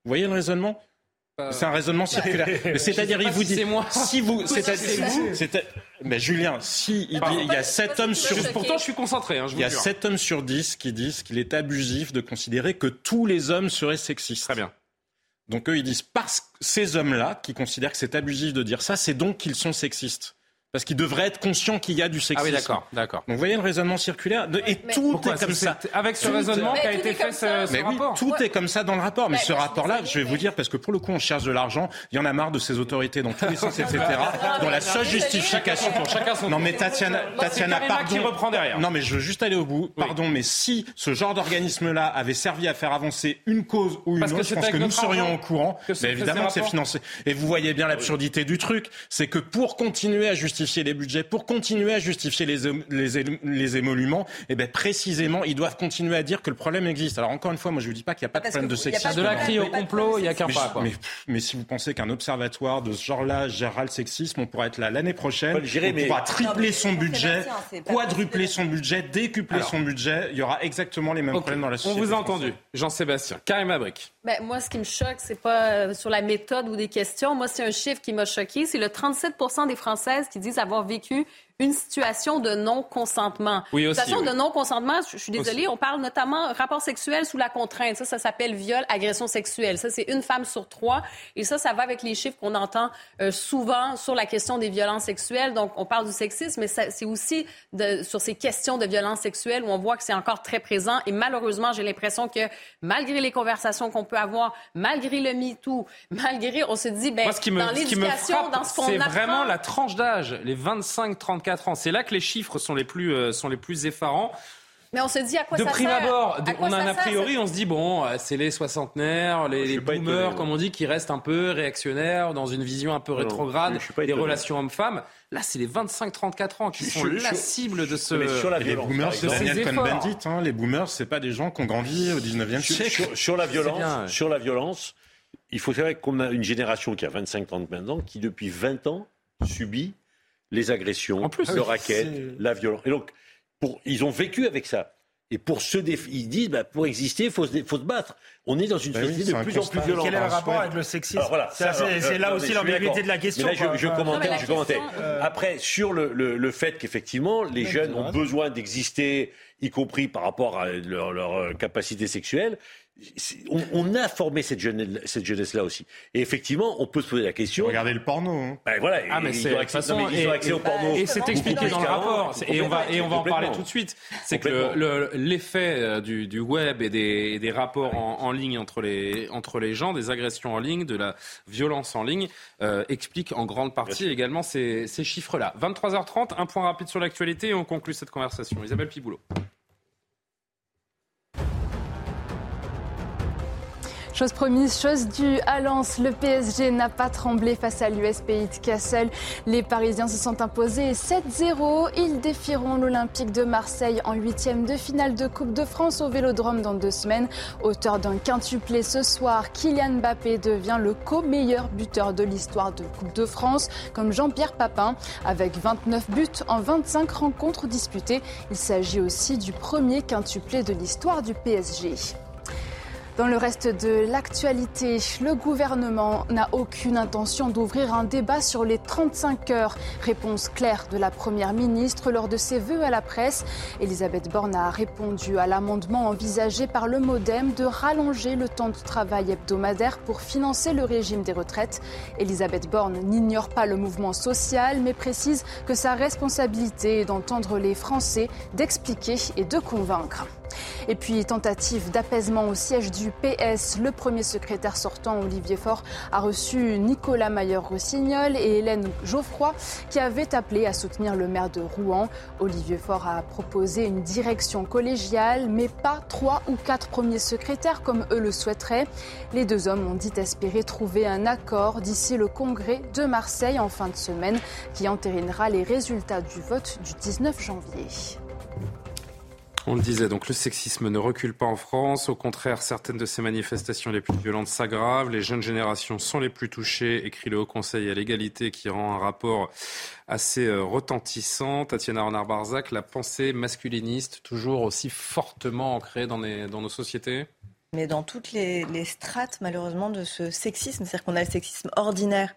Vous voyez le raisonnement c'est un raisonnement circulaire. C'est-à-dire, il vous si dit, c'est moi. si vous, Si c'est-à-dire, mais Julien, si il, dit, il y a 7 hommes sur, Pourtant, je suis concentré, hein, je vous il y a jure. 7 hommes sur 10 qui disent qu'il est abusif de considérer que tous les hommes seraient sexistes. Très bien. Donc eux, ils disent parce que ces hommes-là qui considèrent que c'est abusif de dire ça, c'est donc qu'ils sont sexistes. Parce qu'ils devraient être conscients qu'il y a du sexisme. Ah oui, d'accord, d'accord. Donc vous voyez le raisonnement circulaire de- et Mais- tout Pourquoi est comme ça. avec ce Tout- raisonnement qu'a tout été fait ce, ce Mais oui, tout est comme ça dans le rapport. Mais ce rapport-là, je vais vous dire, parce que pour le coup, on cherche de l'argent, il y en a marre de ces autorités dans tous les sens, etc. dont la seule justification pour chacun son Non, mais. Tatiana, Tatiana, pardon. qui reprend derrière. Non, mais je veux juste aller au bout. Pardon, mais si ce genre d'organisme-là avait servi à faire avancer une cause ou une Parce autre, je pense que nous serions au courant. Mais évidemment que c'est financé. Et vous voyez bien l'absurdité du truc. C'est que pour continuer à justifier les budgets, pour continuer à justifier les, les, les émoluments, eh ben précisément, ils doivent continuer à dire que le problème existe. Alors encore une fois, moi je vous dis pas qu'il n'y a pas de Parce problème de y a sexisme. de la crie au complot, il y a qu'un pas, quoi. Mais, mais si vous pensez qu'un observatoire de ce genre-là gérera le sexisme, on pourra être là l'année prochaine. Le gérer, on mais- pourra Non, tripler mais son budget, quadrupler son budget, décupler Alors. son budget. Il y aura exactement les mêmes Ok, problèmes dans la On société. vous a entendu. Jean-Sébastien. Karim Abric. Ben, moi, ce qui me choque, c'est pas euh, sur la méthode ou des questions. Moi, c'est un chiffre qui m'a choqué. C'est le 37 des Françaises qui disent avoir vécu une situation de non-consentement. Oui, aussi, Situation oui. de non-consentement, je je suis désolée, Aussi. on parle notamment rapport sexuel sous la contrainte. Ça, ça s'appelle viol, agression sexuelle. Ça, c'est une femme sur trois. Et ça, ça va avec les chiffres qu'on entend euh, souvent sur la question des violences sexuelles. Donc, on parle du sexisme, mais c'est aussi de, sur ces questions de violences sexuelles où on voit que c'est encore très présent. Et malheureusement, j'ai l'impression que malgré les conversations qu'on peut avoir, malgré le MeToo, malgré, on se dit, ben, Moi, ce qui me, dans l'éducation, dans ce qu'on c'est apprend, vraiment la tranche d'âge, les 25-34 ans. C'est là que les chiffres sont les plus, euh, sont les plus effarants. mais on se dit à quoi de ça prime sert? abord, À on a un a priori, on se dit bon, euh, c'est les soixantenaires, les, boomers, étonné, comme on dit, qui restent un peu réactionnaires, dans une vision un peu Non, rétrograde je suis pas des relations hommes-femmes. Là, c'est les 25-34 ans qui sont je- la cible de ce. Mais sur la Et les violence, boomers. Daniel Cohn-Bendit. Hein. Les boomers, c'est pas des gens qui ont grandi au 19e sur, siècle. sur- sur la violence, bien, ouais. sur la violence, il faut savoir qu'on a une génération qui a 25-30 ans qui depuis 20 ans subit les agressions, le racket, la violence. Et donc, pour, ils ont vécu avec ça. Et pour se déf... ils disent, bah, pour exister, il faut, se... faut se battre. On est dans une Bah société de plus en plus violente. Quel est le rapport avec le sexisme voilà, C'est euh, là non, aussi l'ambiguïté de la question. Mais là, quoi. je, commentais, Non, mais je commentais. question, euh, Après, sur le, le, le fait qu'effectivement, les jeunes ont besoin d'exister, y compris par rapport à leur, leur euh, capacité sexuelle, on, on a formé cette jeunesse, cette jeunesse-là aussi. Et effectivement, on peut se poser la question. Regardez le porno. hein. Ben voilà, Ah, mais ils c'est ont accès, toute façon, non, mais ils ont et- accès au porno. Et c'est expliqué dans le rapport. Et on va, et on va en parler tout de suite. C'est que le- l'effet euh, du, du web et des, et des rapports en, en ligne entre les, entre les gens, des agressions en ligne, de la violence en ligne, euh, explique en grande partie également ces, ces chiffres-là. 23h30, un point rapide sur l'actualité et on conclut cette conversation. Isabelle Piboulot. Chose promise, chose due à Lens, le PSG n'a pas tremblé face à l'US Pays de Cassel. Les Parisiens se sont imposés 7-0. Ils défieront l'Olympique de Marseille en huitième de finale de Coupe de France au Vélodrome dans deux semaines. Auteur d'un quintuplé ce soir, Kylian Mbappé devient le co-meilleur buteur de l'histoire de Coupe de France, comme Jean-Pierre Papin, avec 29 buts en 25 rencontres disputées. Il s'agit aussi du premier quintuplé de l'histoire du PSG. Dans le reste de l'actualité, le gouvernement n'a aucune intention d'ouvrir un débat sur les 35 heures. Réponse claire de la Première ministre lors de ses vœux à la presse. Elisabeth Borne a répondu à l'amendement envisagé par le Modem de rallonger le temps de travail hebdomadaire pour financer le régime des retraites. Elisabeth Borne n'ignore pas le mouvement social, mais précise que sa responsabilité est d'entendre les Français, d'expliquer et de convaincre. Et puis, tentative d'apaisement au siège du PS. Le premier secrétaire sortant, Olivier Faure, a reçu Nicolas Mayer-Rossignol et Hélène Geoffroy, qui avaient appelé à soutenir le maire de Rouen. Olivier Faure a proposé une direction collégiale, mais pas trois ou quatre premiers secrétaires comme eux le souhaiteraient. Les deux hommes ont dit espérer trouver un accord d'ici le congrès de Marseille en fin de semaine, qui entérinera les résultats du vote du 19 janvier. On le disait, donc le sexisme ne recule pas en France. Au contraire, certaines de ces manifestations les plus violentes s'aggravent. Les jeunes générations sont les plus touchées, écrit le Haut Conseil à l'égalité qui rend un rapport assez euh, retentissant. Tatiana Renard-Barzac, la pensée masculiniste toujours aussi fortement ancrée dans, nos sociétés? Mais dans toutes les strates, malheureusement, de ce sexisme. C'est-à-dire qu'on a le sexisme ordinaire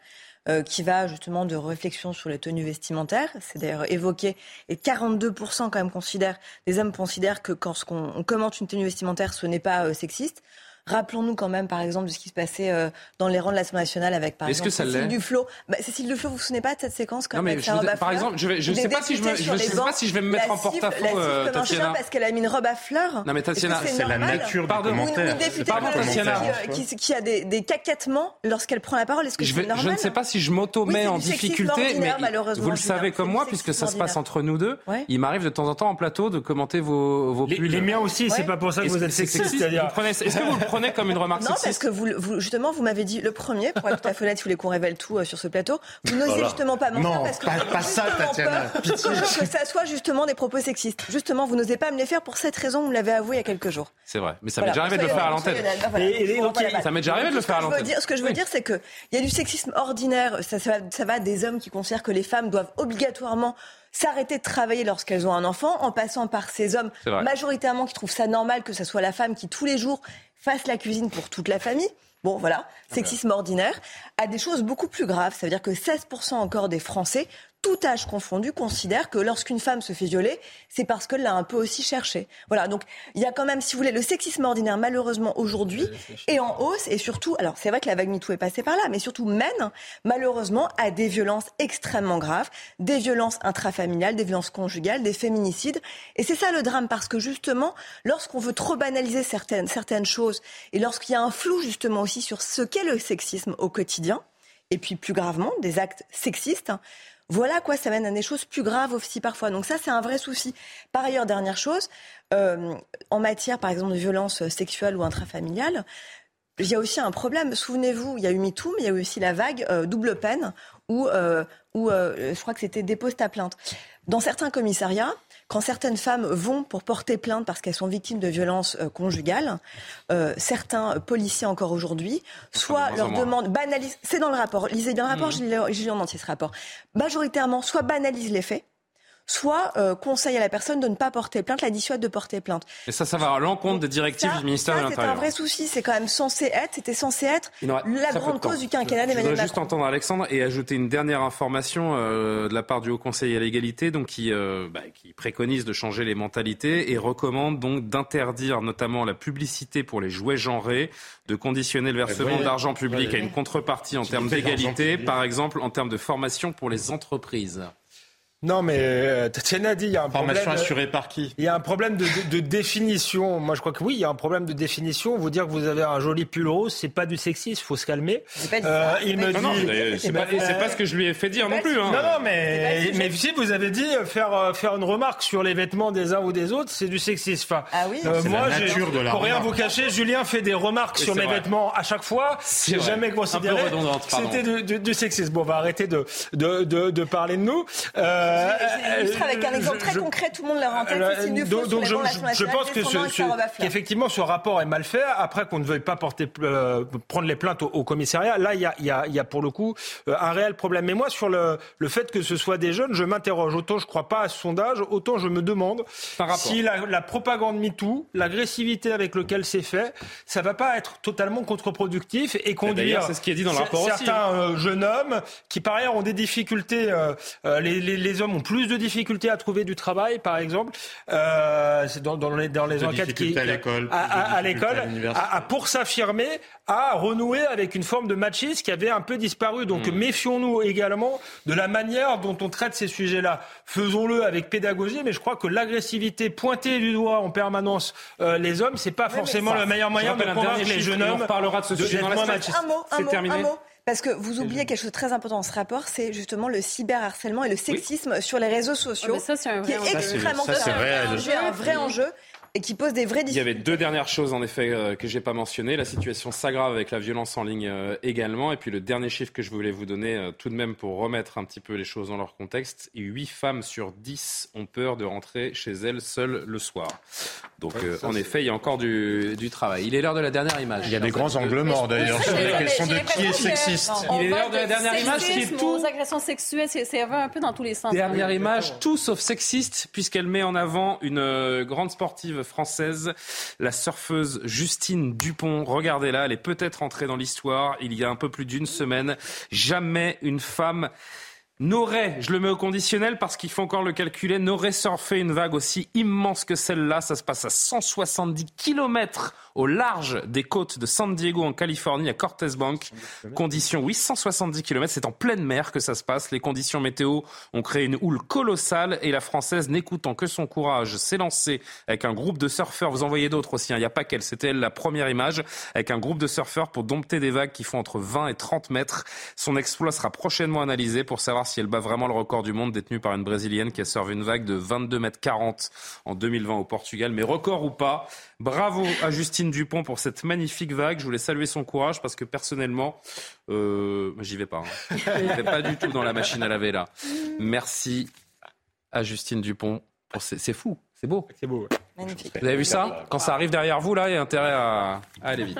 euh, qui va justement de réflexion sur les tenues vestimentaires. C'est d'ailleurs évoqué. Et 42% quand même considèrent, les hommes considèrent que quand on, commente une tenue vestimentaire, ce n'est pas euh, sexiste. Rappelons-nous quand même, par exemple, de ce qui se passait euh, dans les rangs de l'Assemblée nationale avec, par Est-ce exemple, que ça Cécile l'est Duflot. Bah, Cécile Duflot, vous vous souvenez pas de cette séquence quand Non, même par exemple, je vais- je sais pas si je me- je sais pas si je vais me mettre la en porte-à-faux, euh, Tatiana. parce qu'elle a mis une robe à fleurs. Non, mais Tatiana, c'est la nature du commentaire. Pardon, Tatiana. qui, qui- qui a des, des caquettements lorsqu'elle prend la parole. Est-ce que Je, c'est normal je ne sais pas si je m'auto-mets en difficulté, mais vous le savez comme moi, puisque ça se passe entre nous deux. Il m'arrive de temps en temps en plateau de commenter vos, vos Les- pulls. les miens aussi, c'est pas pour ça que vous êtes sexiste, Est-ce que vous le prenez comme une remarque Non, parce sexiste que vous, vous- justement, vous m'avez dit le premier, pour être tout à fait honnête, si vous voulez qu'on révèle tout euh, sur ce plateau, vous n'osez Voilà. justement pas mentir Non, parce que pas- vous avez pas ça, Tatiana. peur que ça soit justement des propos sexistes. Justement, vous n'osez pas me les faire pour cette raison, vous me l'avez avoué il y a quelques jours. C'est vrai, mais ça Voilà, m'est déjà arrivé de le faire à l'antenne. Ça m'est déjà arrivé de le Ce faire à que je veux l'antenne. dire- Ce que je veux dire, c'est qu'il y a du sexisme ordinaire. Ça, va, des hommes qui considèrent que les femmes doivent obligatoirement s'arrêter de travailler lorsqu'elles ont un enfant, en passant par ces hommes majoritairement qui trouvent ça normal que ce soit la femme qui tous les jours fasse la cuisine pour toute la famille. Bon, voilà, sexisme ordinaire, à des choses beaucoup plus graves. Ça veut dire que 16% encore des Français, tout âge confondu, considèrent que lorsqu'une femme se fait violer, c'est parce qu'elle l'a un peu aussi cherché. Voilà, donc il y a quand même, si vous voulez, le sexisme ordinaire, malheureusement, aujourd'hui, est en hausse. Et surtout, alors c'est vrai que la vague MeToo est passée par là, mais surtout mène, malheureusement, à des violences extrêmement graves, des violences intrafamiliales, des violences conjugales, des féminicides. Et c'est ça le drame, parce que justement, lorsqu'on veut trop banaliser certaines, certaines choses, et lorsqu'il y a un flou justement aussi sur ce qu'est le sexisme au quotidien, et puis plus gravement, des actes sexistes, voilà quoi ça mène à des choses plus graves aussi parfois. Donc ça, c'est un vrai souci. Par ailleurs, dernière chose, euh, en matière, par exemple, de violence sexuelle ou intrafamiliale, il y a aussi un problème. Souvenez-vous, il y a eu MeToo, mais il y a eu aussi la vague euh, double peine, où où euh, je crois que c'était dépose ta plainte. Dans certains commissariats, quand certaines femmes vont pour porter plainte parce qu'elles sont victimes de violences euh, conjugales, euh, certains policiers encore aujourd'hui, soit leur demandent, banalisent, c'est dans le rapport, lisez bien le rapport, mmh. j'ai lu en entier ce rapport, majoritairement, soit banalisent les faits, soit euh, conseille à la personne de ne pas porter plainte, la dissuade de porter plainte. Et ça, ça va à l'encontre des directives du ministère de l'Intérieur. C'est un vrai souci, c'est quand même censé être, c'était censé être la grande cause du quinquennat d'Emmanuel Macron. Je juste entendre Alexandre et ajouter une dernière information euh, de la part du Haut Conseil à l'égalité, donc qui, euh, bah, qui préconise de changer les mentalités et recommande donc d'interdire notamment la publicité pour les jouets genrés, de conditionner le versement d'argent public à une contrepartie en termes d'égalité, par exemple en termes de formation pour les entreprises. Non, mais euh, Tatiana dit il y a un Formation problème. Euh, assurée par qui Il y a un problème de, de, de, définition. Moi, je crois que oui, il y a un problème de définition. Vous dire que vous avez un joli pull rose, c'est pas du sexisme, faut se calmer. Euh, il me dit. C'est pas, pas, pas, ce que je lui ai fait dire non plus. Hein. Non, non, mais mais si vous avez dit euh, faire euh, faire une remarque sur les vêtements des uns ou des autres, c'est du sexisme. Enfin, ah oui. Euh, moi, pour rien vous cacher, Julien fait des remarques sur mes vêtements à chaque fois. J'ai jamais considéré c'était du, du, sexisme. Bon, on va arrêter de de, de, de parler de nous. Euh, avec un exemple très concret, tout le monde l'a en tête. donc, donc je, je, pense que ce, ce, qu'effectivement ce rapport est mal fait. Après qu'on ne veuille pas porter, euh, prendre les plaintes au, au, commissariat, là il y a, y, a, y a, pour le coup euh, un réel problème. Mais moi sur le, le fait que ce soit des jeunes, je m'interroge. Autant je ne crois pas à ce sondage, autant je me demande si la, la propagande MeToo, l'agressivité avec laquelle c'est fait, ça va pas être totalement contre-productif et conduire. C'est ce qui est dit dans le rapport certains aussi. Euh, jeunes hommes qui par ailleurs ont des difficultés. Euh, les, les, les hommes ont plus de difficultés à trouver du travail, par exemple, euh, dans, dans, les, dans les enquêtes qui à l'école, à, à, pour s'affirmer, à renouer avec une forme de machisme qui avait un peu disparu. Donc mmh. méfions-nous également de la manière dont on traite ces sujets-là. Faisons-le avec pédagogie, mais je crois que l'agressivité pointée du doigt en permanence euh, les hommes, c'est pas oui, forcément le meilleur moyen de convaincre les jeunes hommes. On parlera de ce sujet dans la Un mot, un mot, terminé. Un mot. Parce que vous oubliez quelque chose de très important dans ce rapport, c'est justement le cyberharcèlement et le sexisme oui. sur les réseaux sociaux, oh, ça, qui est extrêmement ça, un vrai enjeu et qui pose des vraies difficultés. Il y avait deux dernières choses en effet euh, que j'ai pas mentionnées. La situation s'aggrave avec la violence en ligne euh, également. Et puis le dernier chiffre que je voulais vous donner euh, tout de même pour remettre un petit peu les choses dans leur contexte. 8 femmes sur 10 ont peur de rentrer chez elles seules le soir. Donc ouais, ça, en effet, il y a encore du, du travail. Il est l'heure de la dernière image. Il y a des grands angles morts d'ailleurs sur la question de qui est sexiste. Il est l'heure de la dernière image qui est tout. Aux agressions sexuelles, c'est un peu dans tous les sens. Dernière image, tout sauf sexiste puisqu'elle met en avant une grande sportive française, la surfeuse Justine Dupont. Regardez-la, elle est peut-être entrée dans l'histoire il y a un peu plus d'une semaine. Jamais une femme n'aurait, je le mets au conditionnel parce qu'il faut encore le calculer, n'aurait surfé une vague aussi immense que celle-là. Ça se passe à 170 kilomètres au large des côtes de San Diego en Californie, à Cortez Bank. Conditions, oui, 170 km, c'est en pleine mer que ça se passe. Les conditions météo ont créé une houle colossale et la Française, n'écoutant que son courage, s'est lancée avec un groupe de surfeurs. Vous en voyez d'autres aussi, il hein, n'y a pas qu'elle, c'était elle la première image, avec un groupe de surfeurs pour dompter des vagues qui font entre 20 et 30 mètres. Son exploit sera prochainement analysé pour savoir si elle bat vraiment le record du monde détenu par une Brésilienne qui a servi une vague de 22 mètres 40 en 2020 au Portugal. Mais record ou pas, bravo à Justine Dupont pour cette magnifique vague. Je voulais saluer son courage parce que personnellement, euh, j'y vais pas. Hein. Je vais pas du tout dans la machine à laver là. Merci à Justine Dupont. C'est fou, c'est beau. C'est beau. Ouais. Magnifique. Vous avez vu ça? Quand ça arrive derrière vous, là, il y a intérêt à, à aller vite.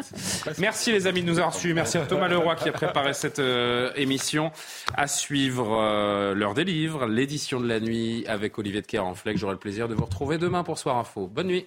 Merci les amis de nous avoir suivis. Merci à Thomas Leroy qui a préparé cette euh, émission. À suivre euh, l'heure des livres, l'édition de la nuit avec Olivier de Kerrenfleck. J'aurai le plaisir de vous retrouver demain pour Soir Info. Bonne nuit.